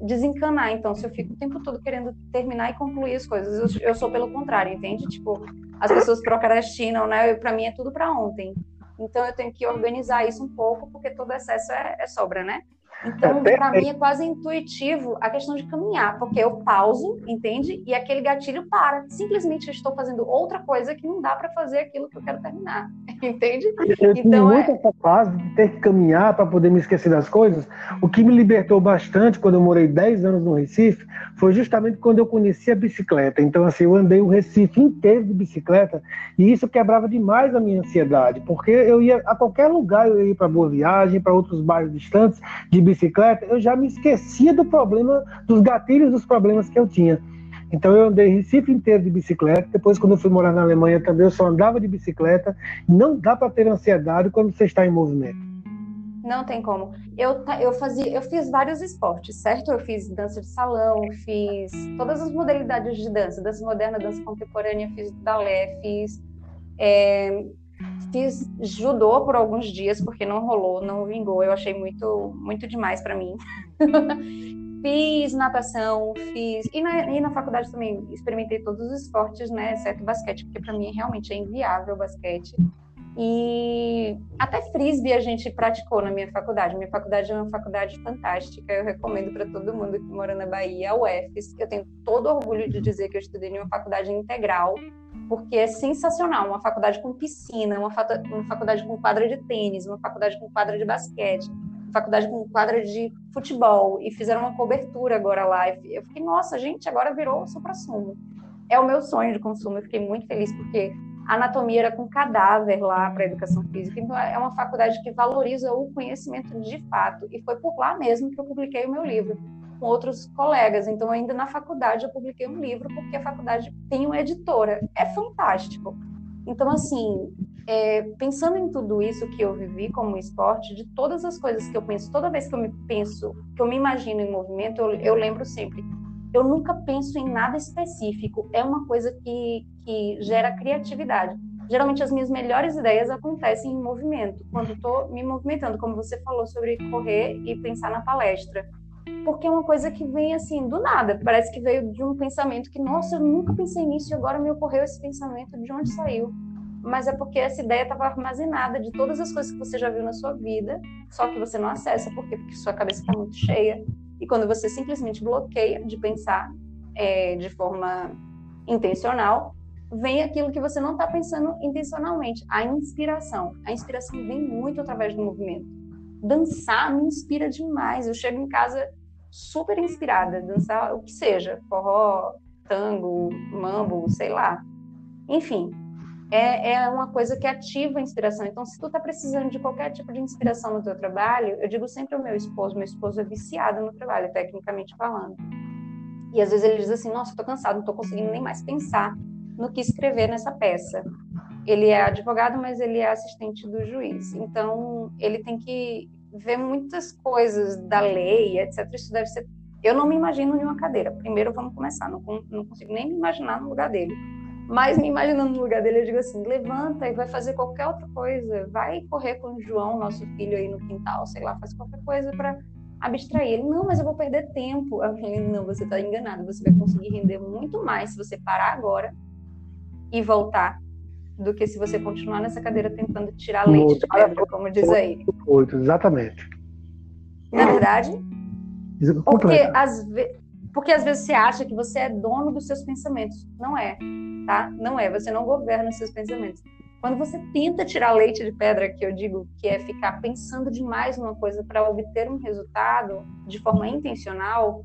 desencanar. Então, se eu fico o tempo todo querendo terminar e concluir as coisas, eu, eu sou pelo contrário, entende? Tipo, as pessoas procrastinam, né? Para mim é tudo para ontem. Então, eu tenho que organizar isso um pouco, porque todo excesso é, é sobra, né? Então, é para mim é quase intuitivo a questão de caminhar, porque eu pauso, entende? E aquele gatilho para. Simplesmente eu estou fazendo outra coisa que não dá para fazer aquilo que eu quero terminar, [LAUGHS] entende? Eu então, muito é... essa fase de ter que caminhar para poder me esquecer das coisas. O que me libertou bastante quando eu morei 10 anos no Recife foi justamente quando eu conheci a bicicleta. Então, assim, eu andei o Recife inteiro de bicicleta e isso quebrava demais a minha ansiedade, porque eu ia a qualquer lugar, eu ia para Boa Viagem, para outros bairros distantes de bicicleta, eu já me esquecia do problema, dos gatilhos dos problemas que eu tinha. Então eu andei Recife inteiro de bicicleta. Depois, quando eu fui morar na Alemanha também, eu só andava de bicicleta. Não dá para ter ansiedade quando você está em movimento. Não tem como. Eu, eu fazia, eu fiz vários esportes, certo? Eu fiz dança de salão, fiz todas as modalidades de dança, dança moderna, dança contemporânea, fiz balé, fiz é, Fiz judô por alguns dias porque não rolou, não vingou. Eu achei muito, muito demais para mim. [LAUGHS] fiz natação, fiz e na, e na faculdade também experimentei todos os esportes, né, exceto basquete, porque para mim realmente é inviável o basquete. E até frisbee a gente praticou na minha faculdade. Minha faculdade é uma faculdade fantástica. Eu recomendo para todo mundo que mora na Bahia, a UFES. Eu tenho todo orgulho de dizer que eu estudei em uma faculdade integral porque é sensacional. Uma faculdade com piscina, uma, uma faculdade com quadra de tênis, uma faculdade com quadra de basquete, uma faculdade com quadra de futebol, e fizeram uma cobertura agora lá. Eu fiquei, nossa, gente, agora virou supra-sumo. É o meu sonho de consumo, eu fiquei muito feliz, porque anatomia era com cadáver lá para educação física. Então, é uma faculdade que valoriza o conhecimento de fato. E foi por lá mesmo que eu publiquei o meu livro com outros colegas. Então, ainda na faculdade, eu publiquei um livro, porque a faculdade tem uma editora. É fantástico. Então, assim, é, pensando em tudo isso que eu vivi como esporte, de todas as coisas que eu penso, toda vez que eu me penso, que eu me imagino em movimento, eu, eu lembro sempre eu nunca penso em nada específico. É uma coisa que, que gera criatividade. Geralmente as minhas melhores ideias acontecem em movimento, quando estou me movimentando, como você falou sobre correr e pensar na palestra. Porque é uma coisa que vem assim, do nada. Parece que veio de um pensamento que, nossa, eu nunca pensei nisso e agora me ocorreu esse pensamento. De onde saiu? Mas é porque essa ideia estava armazenada de todas as coisas que você já viu na sua vida, só que você não acessa. Por quê? Porque sua cabeça está muito cheia. E quando você simplesmente bloqueia de pensar é, de forma intencional, vem aquilo que você não está pensando intencionalmente, a inspiração. A inspiração vem muito através do movimento. Dançar me inspira demais. Eu chego em casa super inspirada, dançar o que seja, forró, tango, mambo, sei lá. Enfim, é, é uma coisa que ativa a inspiração. Então, se tu está precisando de qualquer tipo de inspiração no teu trabalho, eu digo sempre ao meu esposo, meu esposo é viciado no trabalho, tecnicamente falando. E às vezes ele diz assim, nossa, estou cansado, não estou conseguindo nem mais pensar no que escrever nessa peça. Ele é advogado, mas ele é assistente do juiz. Então, ele tem que ver muitas coisas da lei, etc. Isso deve ser. Eu não me imagino em uma cadeira. Primeiro, vamos começar. Não, não consigo nem me imaginar no lugar dele. Mas me imaginando no lugar dele, eu digo assim: levanta e vai fazer qualquer outra coisa. Vai correr com o João, nosso filho, aí no quintal, sei lá, faz qualquer coisa para abstrair. Ele, não, mas eu vou perder tempo. Eu falei: não, você está enganado. Você vai conseguir render muito mais se você parar agora e voltar do que se você continuar nessa cadeira tentando tirar leite de pedra, como diz aí. Exatamente. Na verdade, porque às, ve... porque às vezes você acha que você é dono dos seus pensamentos. Não é, tá? Não é. Você não governa os seus pensamentos. Quando você tenta tirar leite de pedra, que eu digo que é ficar pensando demais numa coisa para obter um resultado de forma intencional,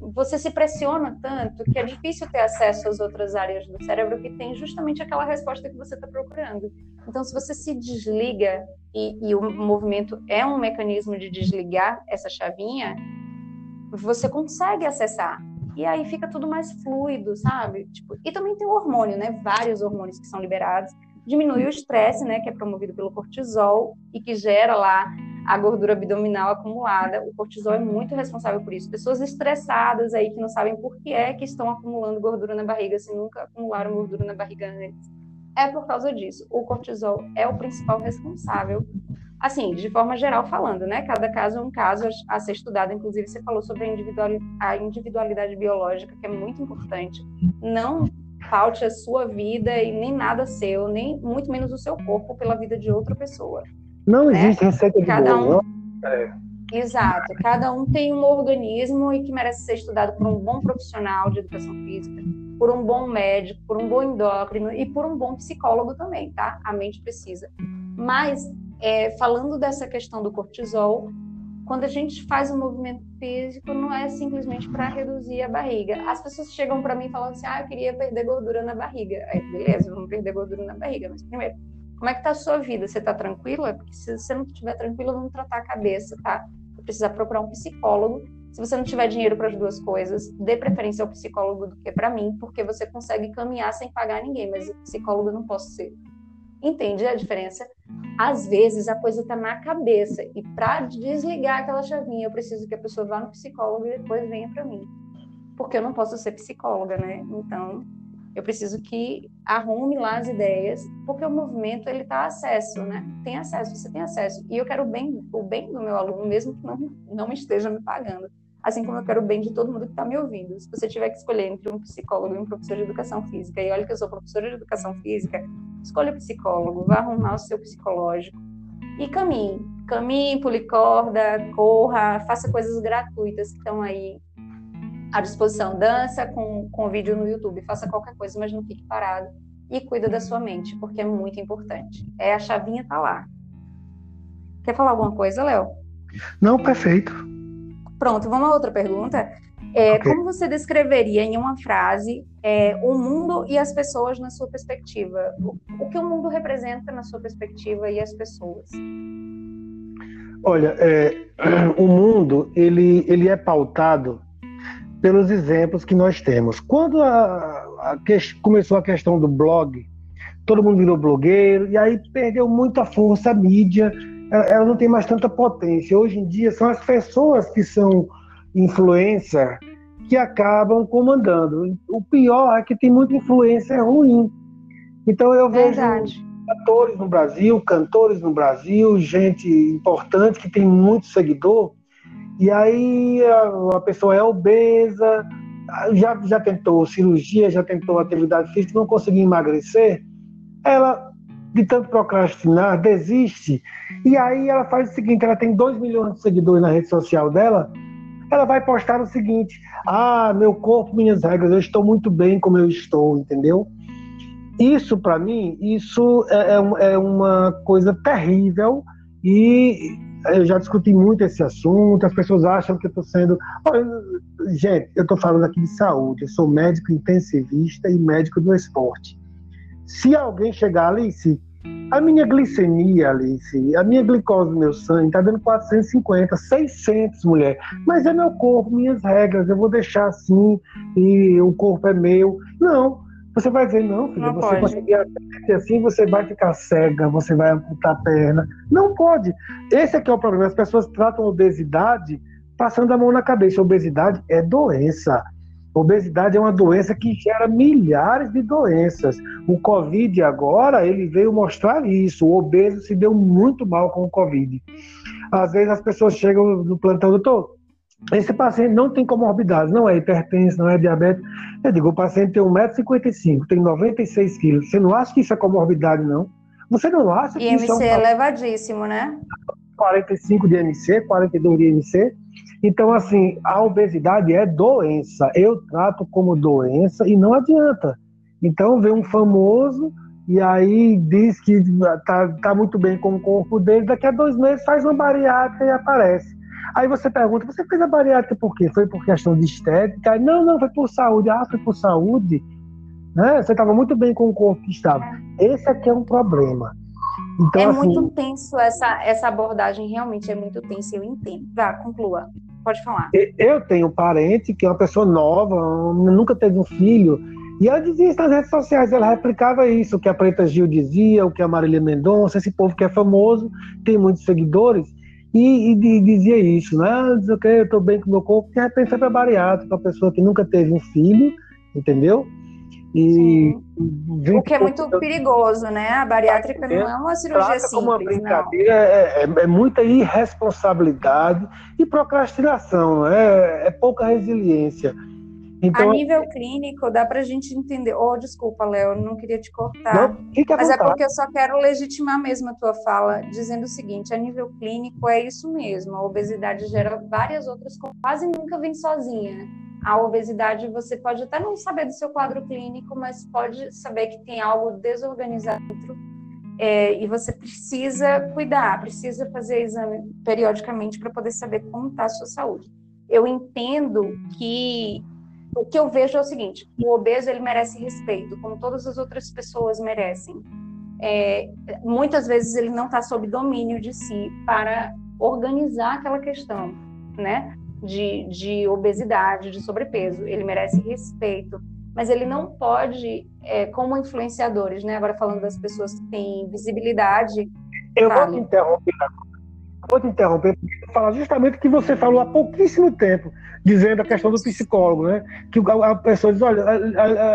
você se pressiona tanto que é difícil ter acesso às outras áreas do cérebro que tem justamente aquela resposta que você está procurando. Então, se você se desliga e, e, o movimento é um mecanismo de desligar essa chavinha, você consegue acessar. E aí fica tudo mais fluido, sabe? Tipo, e também tem o hormônio, né? Vários hormônios que são liberados. Diminui o estresse, né? Que é promovido pelo cortisol e que gera lá a gordura abdominal acumulada. O cortisol é muito responsável por isso. Pessoas estressadas aí que não sabem por que é que estão acumulando gordura na barriga se nunca acumularam gordura na barriga antes. É por causa disso. O cortisol é o principal responsável. Assim, de forma geral falando, né? Cada caso é um caso a ser estudado. Inclusive, você falou sobre a individualidade biológica, que é muito importante. Não paute a sua vida e nem nada seu, nem muito menos o seu corpo pela vida de outra pessoa. Não né? existe receita de cada bolo. Um... É. Exato. Cada um tem um organismo e que merece ser estudado por um bom profissional de educação física, por um bom médico, por um bom endócrino e por um bom psicólogo também, tá? A mente precisa. Mas, é, falando dessa questão do cortisol, quando a gente faz um movimento físico, não é simplesmente para reduzir a barriga. As pessoas chegam para mim falam assim: ah, eu queria perder gordura na barriga. Aí, beleza, vamos perder gordura na barriga. Mas primeiro, como é que tá a sua vida? Você tá tranquila? Porque se você não estiver tranquila, vamos tratar a cabeça, tá? Você precisa procurar um psicólogo. Se você não tiver dinheiro para as duas coisas, dê preferência ao psicólogo do que para mim, porque você consegue caminhar sem pagar ninguém, mas psicólogo não posso ser. Entende a diferença? Às vezes a coisa tá na cabeça e para desligar aquela chavinha, eu preciso que a pessoa vá no psicólogo e depois venha para mim. Porque eu não posso ser psicóloga, né? Então, eu preciso que arrume lá as ideias, porque o movimento ele está acesso, né? Tem acesso, você tem acesso. E eu quero o bem, o bem do meu aluno, mesmo que não, não esteja me pagando. Assim como eu quero o bem de todo mundo que está me ouvindo. Se você tiver que escolher entre um psicólogo e um professor de educação física, e olha que eu sou professora de educação física, escolha o psicólogo, vá arrumar o seu psicológico e caminhe. Caminhe, pule corda, corra, faça coisas gratuitas que estão aí à disposição. Dança com, com vídeo no YouTube, faça qualquer coisa, mas não fique parado. E cuida da sua mente, porque é muito importante. É a chavinha tá lá. Quer falar alguma coisa, Léo? Não, perfeito. Pronto, vamos a outra pergunta. É, okay. Como você descreveria em uma frase é, o mundo e as pessoas na sua perspectiva? O, o, que o mundo representa na sua perspectiva e as pessoas? Olha, é, [CLEARS THROAT] o mundo ele, ele é pautado pelos exemplos que nós temos. Quando a, a começou a questão do blog, todo mundo virou blogueiro, e aí perdeu muita força a mídia, ela, ela não tem mais tanta potência. Hoje em dia são as pessoas que são influência que acabam comandando. O pior é que tem muita influência ruim. Então eu vejo Verdade. atores no Brasil, cantores no Brasil, gente importante que tem muito seguidor, e aí a, a pessoa é obesa, já, já tentou cirurgia, já tentou atividade física, não conseguiu emagrecer, ela, de tanto procrastinar, desiste. E aí ela faz o seguinte: ela tem 2 milhões de seguidores na rede social dela, ela vai postar o seguinte: ah, meu corpo, minhas regras, eu estou muito bem como eu estou, entendeu? Isso, para mim, isso é, é, é uma coisa terrível e eu já discuti muito esse assunto, as pessoas acham que eu estou sendo. Gente, eu estou falando aqui de saúde, eu sou médico intensivista e médico do esporte. Se alguém chegar ali, se a minha glicemia, Alice, a minha glicose no meu sangue tá dando 450, 600, mulher. Mas é meu corpo, minhas regras, eu vou deixar assim e o corpo é meu. Não, você vai dizer, não, filha, não você pode. conseguir assim, você vai ficar cega, você vai amputar a perna. Não pode. Esse aqui é o problema. As pessoas tratam obesidade passando a mão na cabeça. Obesidade é doença. Obesidade é uma doença que gera milhares de doenças. O Covid agora, ele veio mostrar isso. O obeso se deu muito mal com o Covid. Às vezes as pessoas chegam no plantão, doutor, esse paciente não tem comorbidade, não é hipertenso, não é diabetes. Eu digo, o paciente tem 1,55m, tem 96 quilos. Você não acha que isso é comorbidade, não? Você não acha que IMC isso é, um... é elevadíssimo, né? 45 de IMC, 42 de IMC. Então, assim, a obesidade é doença. Eu trato como doença e não adianta. Então, vem um famoso e aí diz que tá, tá muito bem com o corpo dele, daqui a dois meses faz uma bariátrica e aparece. Aí você pergunta, você fez a bariátrica por quê? Foi por questão de estética? Não, não, foi por saúde. Ah, foi por saúde? Né? Você estava muito bem com o corpo que estava. Esse aqui é um problema. Então, é assim, muito tenso essa, essa abordagem, realmente é muito tenso, eu entendo. Vá, conclua. Pode falar. Eu tenho um parente que é uma pessoa nova, nunca teve um filho, e ela dizia isso nas redes sociais, ela replicava isso, o que a Preta Gil dizia, o que a Marília Mendonça, esse povo que é famoso, tem muitos seguidores, e, e dizia isso, né? Diz, ok, eu estou bem com o meu corpo, de repente foi para bariátrica, uma pessoa que nunca teve um filho, entendeu? E o que é muito perigoso, né? A bariátrica não é uma cirurgia simples. como uma brincadeira, é, é, é, muita irresponsabilidade e procrastinação, é, é pouca resiliência. Então, a nível clínico, dá para a gente entender. Oh, desculpa, Léo, não queria te cortar. Não, mas é porque eu só quero legitimar mesmo a tua fala, dizendo o seguinte: a nível clínico é isso mesmo. A obesidade gera várias outras coisas, quase nunca vem sozinha. A obesidade, você pode até não saber do seu quadro clínico, mas pode saber que tem algo desorganizado é, e você precisa cuidar, precisa fazer exame periodicamente para poder saber como está a sua saúde. Eu entendo que o que eu vejo é o seguinte: o obeso ele merece respeito, como todas as outras pessoas merecem. É, muitas vezes ele não está sob domínio de si para organizar aquela questão, né? De, de obesidade, de sobrepeso. Ele merece respeito, mas ele não pode, é, como influenciadores, né? Agora falando das pessoas que têm visibilidade. Eu vou te interromper agora vou te interromper para falar justamente o que você falou há pouquíssimo tempo, dizendo a questão do psicólogo, né? Que a pessoa diz, olha,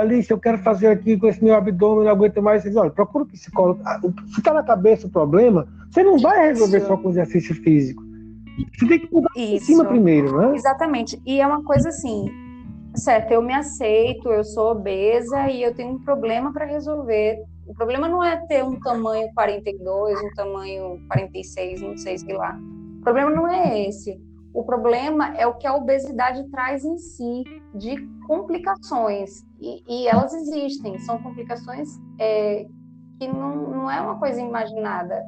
Alice, eu quero fazer aqui com esse meu abdômen, não aguento mais. Você diz, olha, procura um psicólogo. Ah, se está na cabeça o problema, você não vai resolver só com exercício físico. Você tem que mudar Isso. em cima primeiro, né? Exatamente. E é uma coisa assim, certo, eu me aceito, eu sou obesa e eu tenho um problema para resolver o problema não é ter um tamanho 42, um tamanho 46, não sei se lá. O problema não é esse. O problema é o que a obesidade traz em si de complicações. E, e elas existem. São complicações é, que não, não é uma coisa imaginada.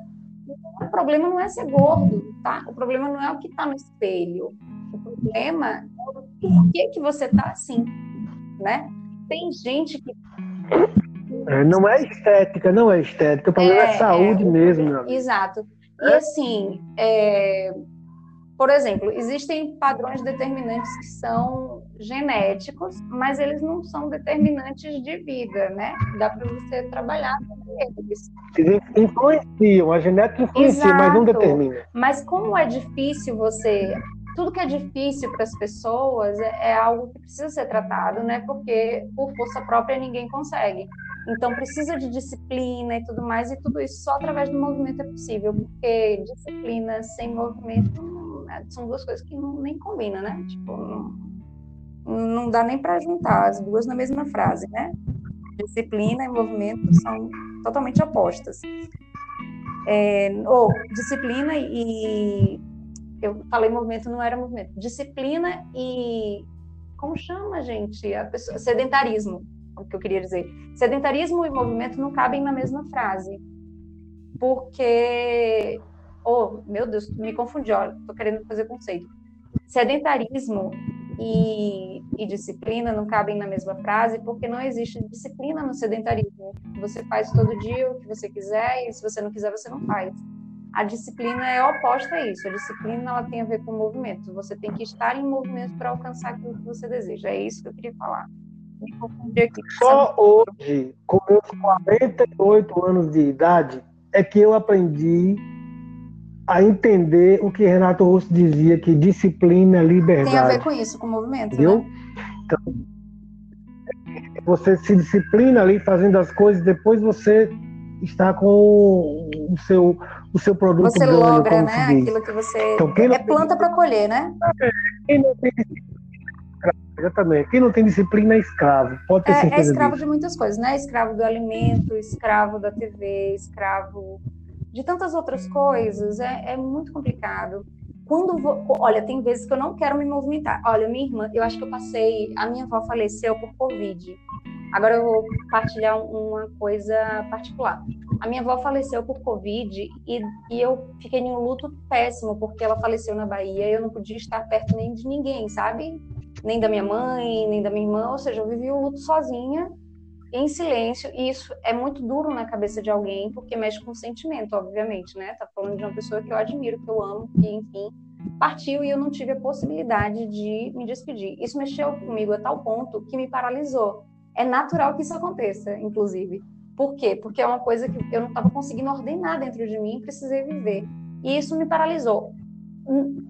O problema não é ser gordo, tá? O problema não é o que está no espelho. O problema é o porquê que você está assim, né? Tem gente que é, não é estética, não é estética, o problema é, é saúde é, mesmo. Exato. E assim, é, por exemplo, existem padrões determinantes que são genéticos, mas eles não são determinantes de vida, né? Dá para você trabalhar com eles. Eles influenciam, a genética influencia, Exato. mas não determina. Mas como é difícil você tudo que é difícil para as pessoas é, é, algo que precisa ser tratado, né? Porque por força própria ninguém consegue. Então precisa de disciplina e tudo mais, e tudo isso só através do movimento é possível, porque disciplina sem movimento são duas coisas que não, nem combinam, né? Tipo, não, não dá nem para juntar as duas na mesma frase, né? Disciplina e movimento são totalmente opostas. É, ou disciplina e eu falei movimento, não era movimento. Disciplina e. Como chama, gente? A pessoa, sedentarismo, o que eu queria dizer. Sedentarismo e movimento não cabem na mesma frase. Porque. Oh, meu Deus, me confundi, olha, tô querendo fazer conceito. Sedentarismo e, e, disciplina não cabem na mesma frase, porque não existe disciplina no sedentarismo. Você faz todo dia o que você quiser, e se você não quiser, você não faz a disciplina é oposta a isso. A disciplina ela tem a ver com movimento. Você tem que estar em movimento para alcançar aquilo que você deseja. É isso que eu queria falar. Me aqui. Só hoje, com meus 48 anos de idade, é que eu aprendi a entender o que Renato Russo dizia, que disciplina é liberdade. Tem a ver com isso, com movimento, Entendeu? né? Então, você se disciplina ali fazendo as coisas, depois você está com o seu o seu produto você ganho, logra, né? Aquilo que você então, é planta para colher, né? É, quem não tem Exatamente. Quem não tem disciplina é escravo. Pode ter é, certeza. É escravo disso. de muitas coisas, né? Escravo do alimento, escravo da TV, escravo de tantas outras coisas. É, é muito complicado. Quando vou, olha, tem vezes que eu não quero me movimentar. Olha, minha irmã, eu acho que eu passei, a minha avó faleceu por Covid. Agora eu vou compartilhar uma coisa particular. A minha avó faleceu por Covid e, e eu fiquei em um luto péssimo, porque ela faleceu na Bahia e eu não podia estar perto nem de ninguém, sabe? Nem da minha mãe, nem da minha irmã, ou seja, eu vivi o luto sozinha, em silêncio, e isso é muito duro na cabeça de alguém, porque mexe com o sentimento, obviamente, né? Tá falando de uma pessoa que eu admiro, que eu amo, que, enfim, partiu e eu não tive a possibilidade de me despedir. Isso mexeu comigo a tal ponto que me paralisou é natural que isso aconteça, inclusive. Por quê? Porque é uma coisa que eu não estava conseguindo ordenar dentro de mim, precisei viver. E isso me paralisou.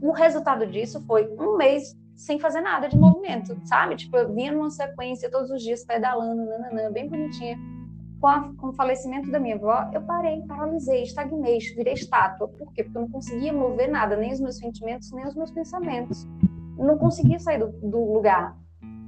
O resultado disso foi um mês sem fazer nada de movimento, sabe? Tipo, eu vinha numa sequência todos os dias pedalando, nananã, bem bonitinha. Com, a, com, o falecimento da minha avó, eu parei, paralisei, estagnei, virei estátua. Por quê? Porque eu não conseguia mover nada, nem os meus sentimentos, nem os meus pensamentos. não conseguia sair do, do lugar.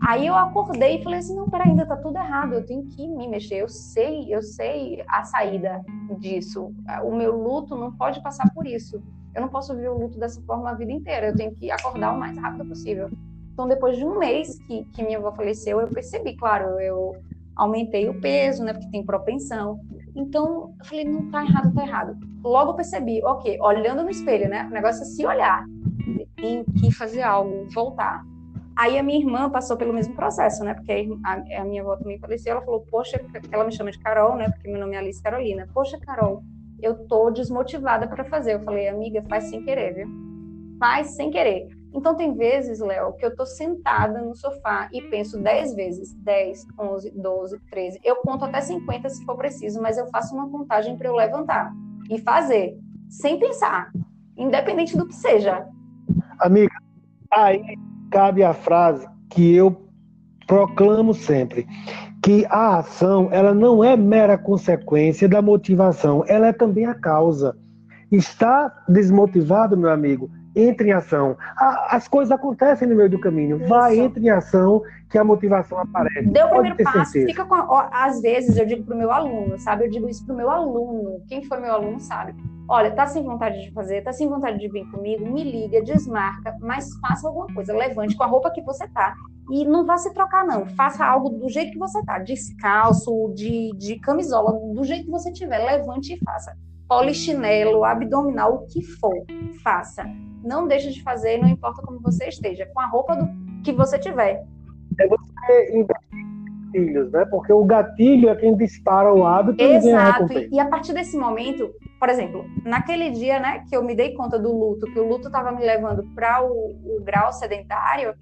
Aí eu acordei e falei assim, não, peraí, ainda tá tudo errado, eu tenho que me mexer, eu sei, eu sei a saída disso. O meu luto não pode passar por isso. Eu não posso viver o luto dessa forma a vida inteira, eu tenho que acordar o mais rápido possível. Então, depois de um mês que, que minha avó faleceu, eu percebi, claro, eu aumentei o peso, né, porque tem propensão. Então, eu falei, não tá errado, tá errado. Logo percebi, ok, olhando no espelho, né, o negócio é se olhar, tem que fazer algo, voltar Aí a minha irmã passou pelo mesmo processo, né? Porque a, a, minha avó também faleceu. Ela falou, poxa, ela me chama de Carol, né? Porque meu nome é Alice Carolina. Poxa, Carol, eu tô desmotivada para fazer. Eu falei, amiga, faz sem querer, viu? Faz sem querer. Então tem vezes, Léo, que eu tô sentada no sofá e penso 10 vezes, 10, 11, 12, 13. Eu conto até 50 se for preciso, mas eu faço uma contagem para eu levantar e fazer, sem pensar, independente do que seja. Amiga, aí cabe a frase que eu proclamo sempre, que a ação ela não é mera consequência da motivação, ela é também a causa. Está desmotivado, meu amigo? Entre em ação. As coisas acontecem no meio do caminho. Isso. Vai, entre em ação, que a motivação aparece. Deu o primeiro passo, certeza. fica com. Às vezes eu digo para o meu aluno, sabe? Eu digo isso para o meu aluno. Quem foi meu aluno sabe Olha, tá sem vontade de fazer, tá sem vontade de vir comigo, me liga, desmarca, mas faça alguma coisa, levante com a roupa que você tá. E não vá se trocar, não. Faça algo do jeito que você tá, descalço, de, de camisola, do jeito que você tiver, levante e faça. Polichinelo, abdominal, o que for, faça. Não deixe de fazer, não importa como você esteja, com a roupa do, que você tiver. É você gatilhos, né? Porque o gatilho é quem dispara o hábito Exato. E, e a partir desse momento, por exemplo, naquele dia, né, que eu me dei conta do luto, que o luto estava me levando para o, o grau sedentário,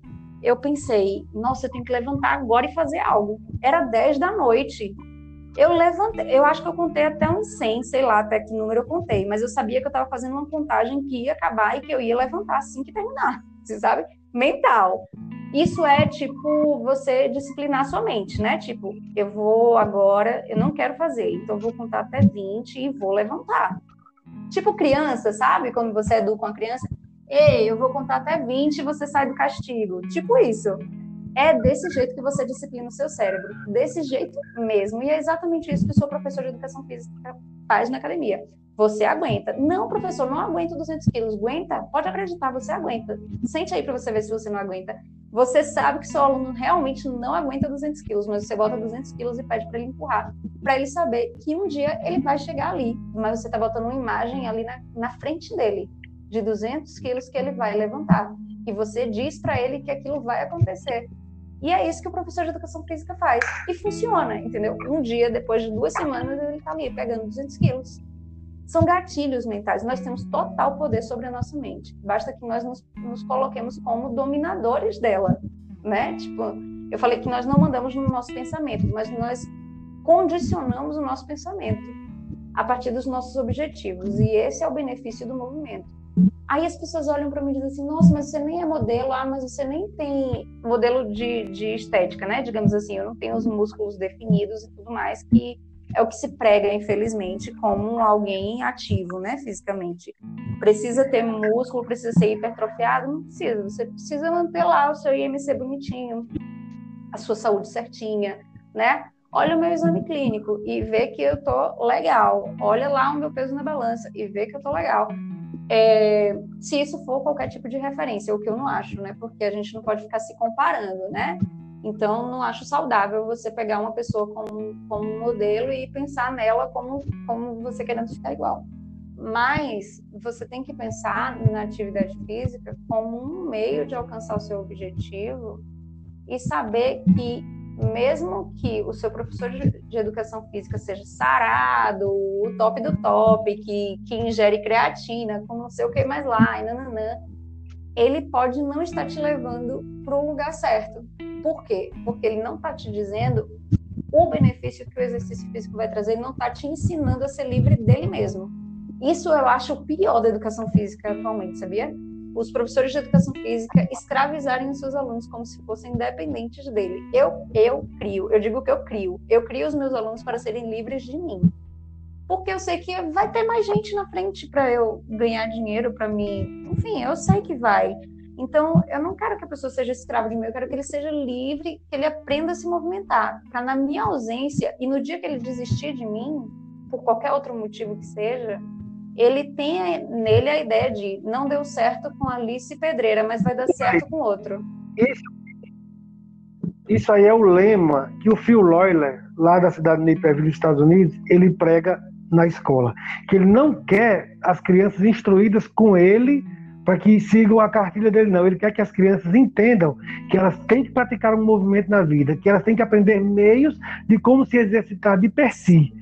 eu pensei, nossa, eu tenho que levantar agora e fazer algo. Era 10 da noite. Eu levantei, eu acho que eu contei até uns 100, sei lá até que número eu contei, mas eu sabia que eu estava fazendo uma contagem que ia acabar e que eu ia levantar assim que terminar. [LAUGHS] você sabe? Mental. Isso é tipo você disciplinar sua mente, né? Tipo, eu vou agora, eu não quero fazer, então eu vou contar até 20 e vou levantar. Tipo criança, sabe? Quando você educa uma criança, ei, eu vou contar até 20 e você sai do castigo. Tipo isso. É desse jeito que você disciplina o seu cérebro. Desse jeito mesmo. E é exatamente isso que o seu professor de educação física faz na academia. Você aguenta. Não, professor, não aguento 200 quilos. Aguenta? Pode acreditar, você aguenta. Sente aí para você ver se você não aguenta. Você sabe que seu aluno realmente não aguenta 200 quilos, mas você bota 200 quilos e pede para ele empurrar. Para ele saber que um dia ele vai chegar ali. Mas você está botando uma imagem ali na, na frente dele de 200 quilos que ele vai levantar. E você diz para ele que aquilo vai acontecer. E é isso que o professor de educação física faz. E funciona, entendeu? Um dia, depois de duas semanas, ele está ali pegando 200 quilos. São gatilhos mentais. Nós temos total poder sobre a nossa mente. Basta que nós nos, nos coloquemos como dominadores dela, né? Tipo, eu falei que nós não mandamos no nosso pensamento, mas nós condicionamos o nosso pensamento a partir dos nossos objetivos. E esse é o benefício do movimento. Aí as pessoas olham para mim e dizem assim: nossa, mas você nem é modelo, ah, mas você nem tem modelo de, de estética, né? Digamos assim, eu não tenho os músculos definidos e tudo mais, que é o que se prega, infelizmente, como alguém ativo, né, fisicamente. Precisa ter músculo, precisa ser hipertrofiado? Não precisa. Você precisa manter lá o seu IMC bonitinho, a sua saúde certinha, né? Olha o meu exame clínico e vê que eu tô legal. Olha lá o meu peso na balança e vê que eu tô legal é, se isso for qualquer tipo de referência, o que eu não acho, né? Porque a gente não pode ficar se comparando, né? Então, não acho saudável você pegar uma pessoa como, como modelo e pensar nela como, como você querendo ficar igual. Mas você tem que pensar na atividade física como um meio de alcançar o seu objetivo e saber que mesmo que o seu professor de, educação física seja sarado, o top do top, que, que ingere creatina, com não sei o que mais lá, e nananã, ele pode não estar te levando para o lugar certo. Por quê? Porque ele não está te dizendo o benefício que o exercício físico vai trazer, ele não está te ensinando a ser livre dele mesmo. Isso eu acho o pior da educação física atualmente, sabia? Os professores de educação física escravizarem os seus alunos como se fossem dependentes dele. Eu, eu crio, eu digo que eu crio, eu crio os meus alunos para serem livres de mim. Porque eu sei que vai ter mais gente na frente para eu ganhar dinheiro para mim. Enfim, eu sei que vai. Então, eu não quero que a pessoa seja escrava de mim, eu quero que ele seja livre, que ele aprenda a se movimentar. Para na minha ausência e no dia que ele desistir de mim, por qualquer outro motivo que seja, ele tem nele a ideia de não deu certo com Alice Pedreira, mas vai dar certo com outro. Isso, isso aí é o lema que o Phil Loyler, lá da cidade de Naperville, dos Estados Unidos, ele prega na escola. Que ele não quer as crianças instruídas com ele para que sigam a cartilha dele, não. Ele quer que as crianças entendam que elas têm que praticar um movimento na vida, que elas têm que aprender meios de como se exercitar de per si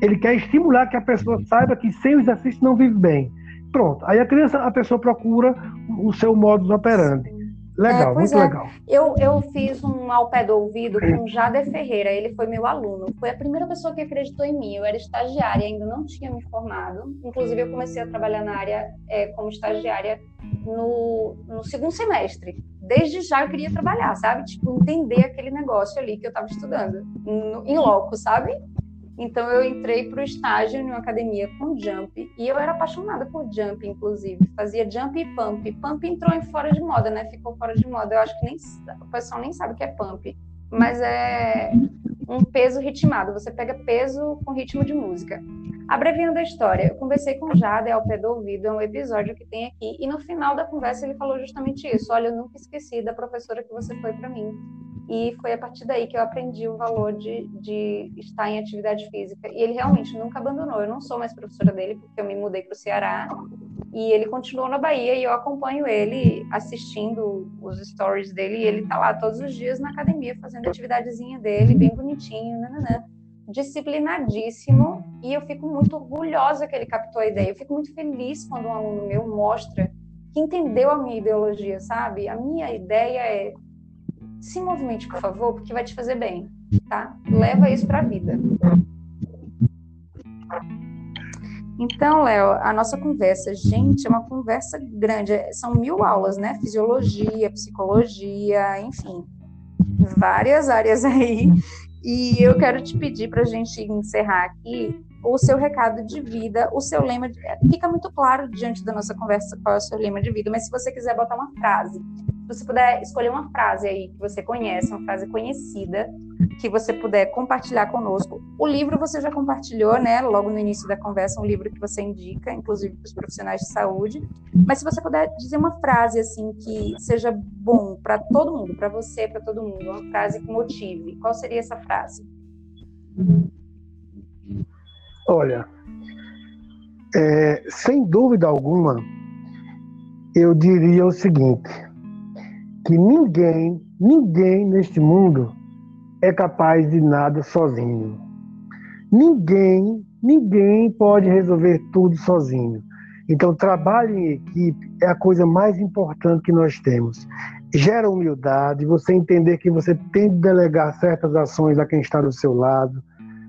ele quer estimular que a pessoa saiba que sem o exercício não vive bem. Pronto. Aí a criança, a pessoa procura o seu modus operandi. Legal, é, muito é. legal. Eu, eu fiz um ao pé do ouvido com o Jader Ferreira, ele foi meu aluno. Foi a primeira pessoa que acreditou em mim. Eu era estagiária, ainda não tinha me formado. Inclusive, eu comecei a trabalhar na área é, como estagiária no, no segundo semestre. Desde já eu queria trabalhar, sabe? Tipo, entender aquele negócio ali que eu estava estudando, no, em loco, sabe? Então eu entrei para o estágio em uma academia com jump e eu era apaixonada por jump, inclusive. Fazia jump e pump. Pump entrou em fora de moda, né? Ficou fora de moda. Eu acho que nem o pessoal nem sabe o que é pump, mas é um peso ritmado. Você pega peso com ritmo de música. Abreviando a história, eu conversei com o Jade ao pé do ouvido, é um episódio que tem aqui, e no final da conversa ele falou justamente isso. Olha, eu nunca esqueci da professora que você foi para mim e foi a partir daí que eu aprendi o valor de, de estar em atividade física. E ele realmente nunca abandonou. Eu não sou mais professora dele, porque eu me mudei para o Ceará. E ele continuou na Bahia e eu acompanho ele assistindo os stories dele. E ele está lá todos os dias na academia, fazendo atividadezinha dele, bem bonitinho, nananã. disciplinadíssimo. E eu fico muito orgulhosa que ele captou a ideia. Eu fico muito feliz quando um aluno meu mostra que entendeu a minha ideologia, sabe? A minha ideia é se movimente, por favor, porque vai te fazer bem, tá? Leva isso para a vida. Então, Léo, a nossa conversa, gente, é uma conversa grande. São mil aulas, né? Fisiologia, psicologia, enfim, várias áreas aí. E eu quero te pedir para a gente encerrar aqui o seu recado de vida, o seu lema. De... Fica muito claro diante da nossa conversa qual é o seu lema de vida, mas se você quiser botar uma frase, se você puder escolher uma frase aí que você conhece, uma frase conhecida, que você puder compartilhar conosco. O livro você já compartilhou, né? Logo no início da conversa, um livro que você indica, inclusive para os profissionais de saúde. Mas se você puder dizer uma frase assim que seja bom para todo mundo, para você, para todo mundo, uma frase que motive, qual seria essa frase? Olha, é, sem dúvida alguma, eu diria o seguinte: que ninguém, ninguém neste mundo é capaz de nada sozinho. Ninguém, ninguém pode resolver tudo sozinho. Então, trabalho em equipe é a coisa mais importante que nós temos. Gera humildade, você entender que você tem de delegar certas ações a quem está do seu lado,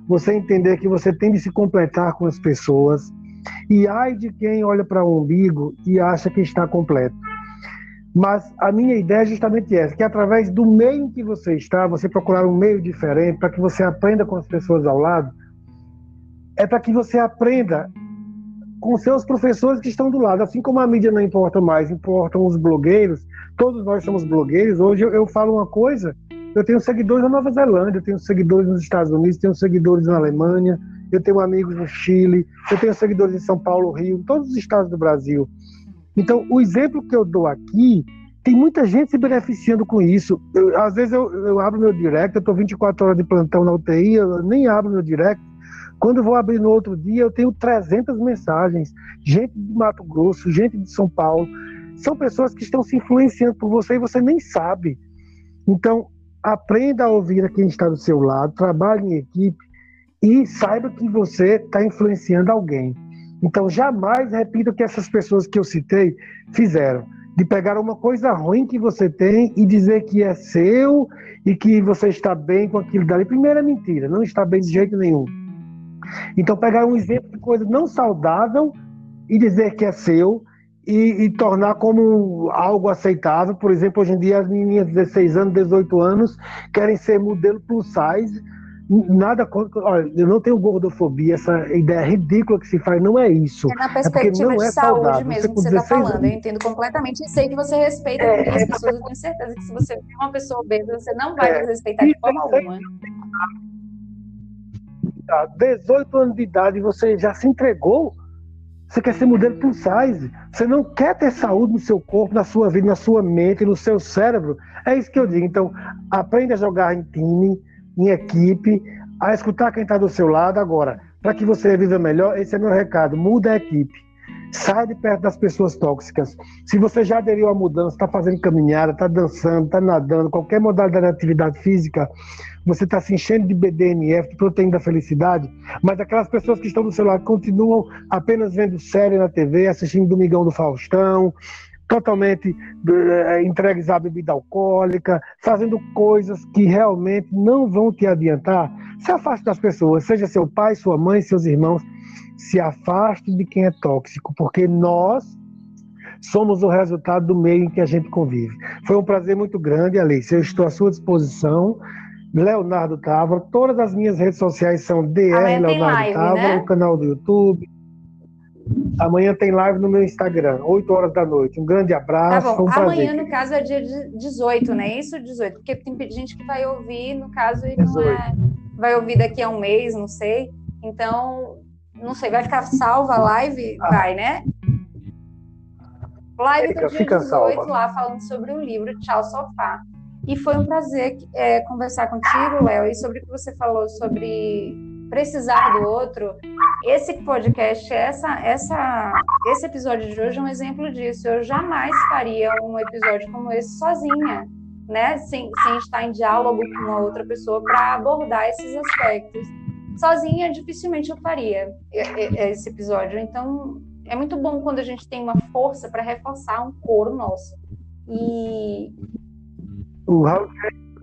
você entender que você tem de se completar com as pessoas. E ai de quem olha para o umbigo e acha que está completo. Mas a minha ideia é justamente essa, que através do meio em que você está, você procurar um meio diferente para que você aprenda com as pessoas ao lado, é para que você aprenda com seus professores que estão do lado. Assim como a mídia não importa mais, importam os blogueiros, todos nós somos blogueiros. Hoje eu, eu falo uma coisa, eu tenho seguidores na Nova Zelândia, eu tenho seguidores nos Estados Unidos, tenho seguidores na Alemanha, eu tenho amigos no Chile, eu tenho seguidores em São Paulo, Rio, em todos os estados do Brasil. Então, o exemplo que eu dou aqui, tem muita gente se beneficiando com isso. Eu, às vezes eu, eu, abro meu direct, eu estou 24 horas de plantão na UTI, eu nem abro meu direct. Quando vou abrir no outro dia, eu tenho 300 mensagens. Gente de Mato Grosso, gente de São Paulo. São pessoas que estão se influenciando por você e você nem sabe. Então, aprenda a ouvir a quem está do seu lado, trabalhe em equipe e saiba que você está influenciando alguém. Então, jamais repita o que essas pessoas que eu citei fizeram. De pegar uma coisa ruim que você tem e dizer que é seu e que você está bem com aquilo dali. Primeiro é mentira, não está bem de jeito nenhum. Então, pegar um exemplo de coisa não saudável e dizer que é seu e, e, tornar como algo aceitável. Por exemplo, hoje em dia as meninas de 16 anos, 18 anos querem ser modelo plus size Nada contra. Olha, eu não tenho gordofobia, essa ideia ridícula que se faz, não é isso. É na é perspectiva é de é saúde saudável. mesmo você que você está falando. Anos... Eu entendo completamente e sei que você respeita é, as pessoas. Eu tenho certeza que se você vê uma pessoa obesa, você não vai é, respeitar de forma alguma. 18 anos de idade você já se entregou. Você quer ser modelo plus size. Você não quer ter saúde no seu corpo, na sua vida, na sua mente, no seu cérebro. É isso que eu digo. Então, aprenda a jogar em time em equipe, a escutar quem está do seu lado. Agora, para que você viva melhor, esse é meu recado: muda a equipe. Sai de perto das pessoas tóxicas. Se você já aderiu à mudança, está fazendo caminhada, está dançando, está nadando, qualquer modalidade de atividade física, você está se enchendo de BDNF, de proteína da felicidade, mas aquelas pessoas que estão seu lado continuam apenas vendo série na TV, assistindo Domingão do Faustão, totalmente uh, entregues à bebida alcoólica, fazendo coisas que realmente não vão te adiantar, se afaste das pessoas, seja seu pai, sua mãe, seus irmãos, se afaste de quem é tóxico, porque nós somos o resultado do meio em que a gente convive. Foi um prazer muito grande, Alice. Eu estou à sua disposição. Leonardo Távora, todas as minhas redes sociais são DR Leonardo Távora, né? o canal do YouTube, Amanhã tem live no meu Instagram, 8 horas da noite. Um grande abraço. Tá bom. Um Amanhã, no caso, é dia 18, não é isso? 18. Porque tem gente que vai ouvir, no caso, e não é. Vai ouvir daqui a um mês, não sei. Então, não sei, vai ficar salva a live? Ah. Vai, né? Live do dia 18 salva. lá, falando sobre o livro Tchau Sofá. E foi um prazer é, conversar contigo, Léo, e sobre o que você falou sobre precisar do outro. Esse podcast, essa, essa, esse episódio de hoje é um exemplo disso. Eu jamais faria um episódio como esse sozinha, né? Sem, sem estar em diálogo com uma outra pessoa para abordar esses aspectos. Sozinha, dificilmente eu faria esse episódio. Então, é muito bom quando a gente tem uma força para reforçar um coro nosso. E. O Raul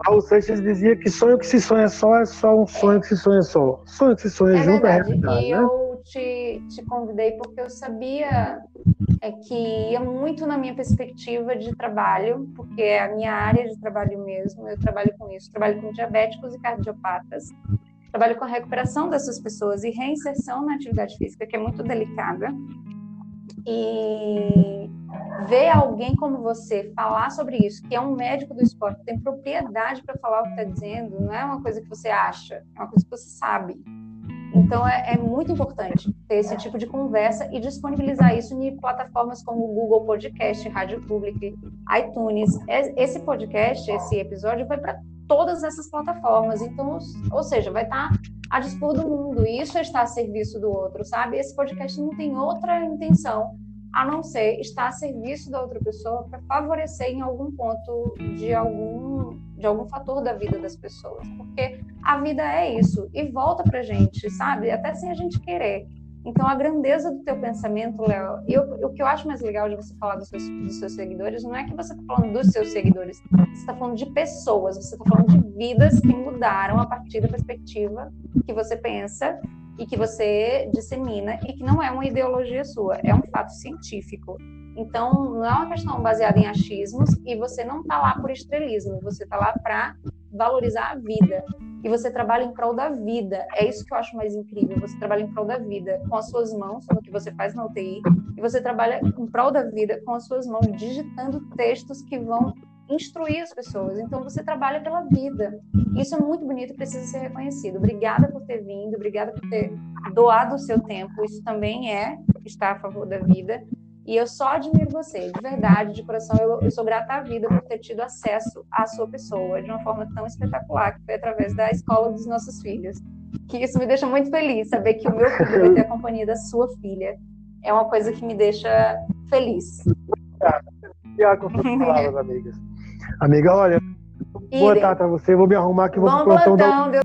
Raul Seixas dizia que sonho que se sonha só é só um sonho que se sonha só. Sonho que se sonha é junto é realidade. E né? eu te, te convidei porque eu sabia é, que ia muito na minha perspectiva de trabalho, porque é a minha área de trabalho mesmo, eu trabalho com isso, trabalho com diabéticos e cardiopatas, trabalho com a recuperação dessas pessoas e reinserção na atividade física, que é muito delicada. E ver alguém como você falar sobre isso, que é um médico do esporte, tem propriedade para falar o que está dizendo, não é uma coisa que você acha, é uma coisa que você sabe. Então é, é, muito importante ter esse tipo de conversa e disponibilizar isso em plataformas como Google Podcast, Rádio Public, iTunes. Esse podcast, esse episódio vai para todas essas plataformas. Então, ou seja, vai estar tá a dispor do mundo. E isso está a serviço do outro, sabe? Esse podcast não tem outra intenção a não ser estar a serviço da outra pessoa para favorecer em algum ponto de algum de algum fator da vida das pessoas, porque a vida é isso e volta para gente, sabe? Até sem a gente querer. Então, a grandeza do teu pensamento, Léo, e o que eu acho mais legal de você falar dos seus, dos seus seguidores, não é que você está falando dos seus seguidores, você está falando de pessoas, você está falando de vidas que mudaram a partir da perspectiva que você pensa e que você dissemina e que não é uma ideologia sua, é um fato científico. Então, não é uma questão baseada em achismos e você não está lá por estrelismo, você está lá para valorizar a vida. E você trabalha em prol da vida. É isso que eu acho mais incrível. Você trabalha em prol da vida com as suas mãos, no que você faz na UTI, e você trabalha em prol da vida com as suas mãos, digitando textos que vão instruir as pessoas. Então você trabalha pela vida. Isso é muito bonito e precisa ser reconhecido. Obrigada por ter vindo, obrigada por ter doado o seu tempo. Isso também é estar a favor da vida. E eu só admiro você, de verdade, de coração. Eu, eu, sou grata à vida por ter tido acesso à sua pessoa de uma forma tão espetacular, que foi através da escola dos nossos filhos. Que isso me deixa muito feliz, saber que o meu filho vai ter a companhia da sua filha. É uma coisa que me deixa feliz. Obrigado com suas palavras, amigas. Amiga, olha, boa tarde para você. Vou me arrumar que vou pro plantão, plantão da...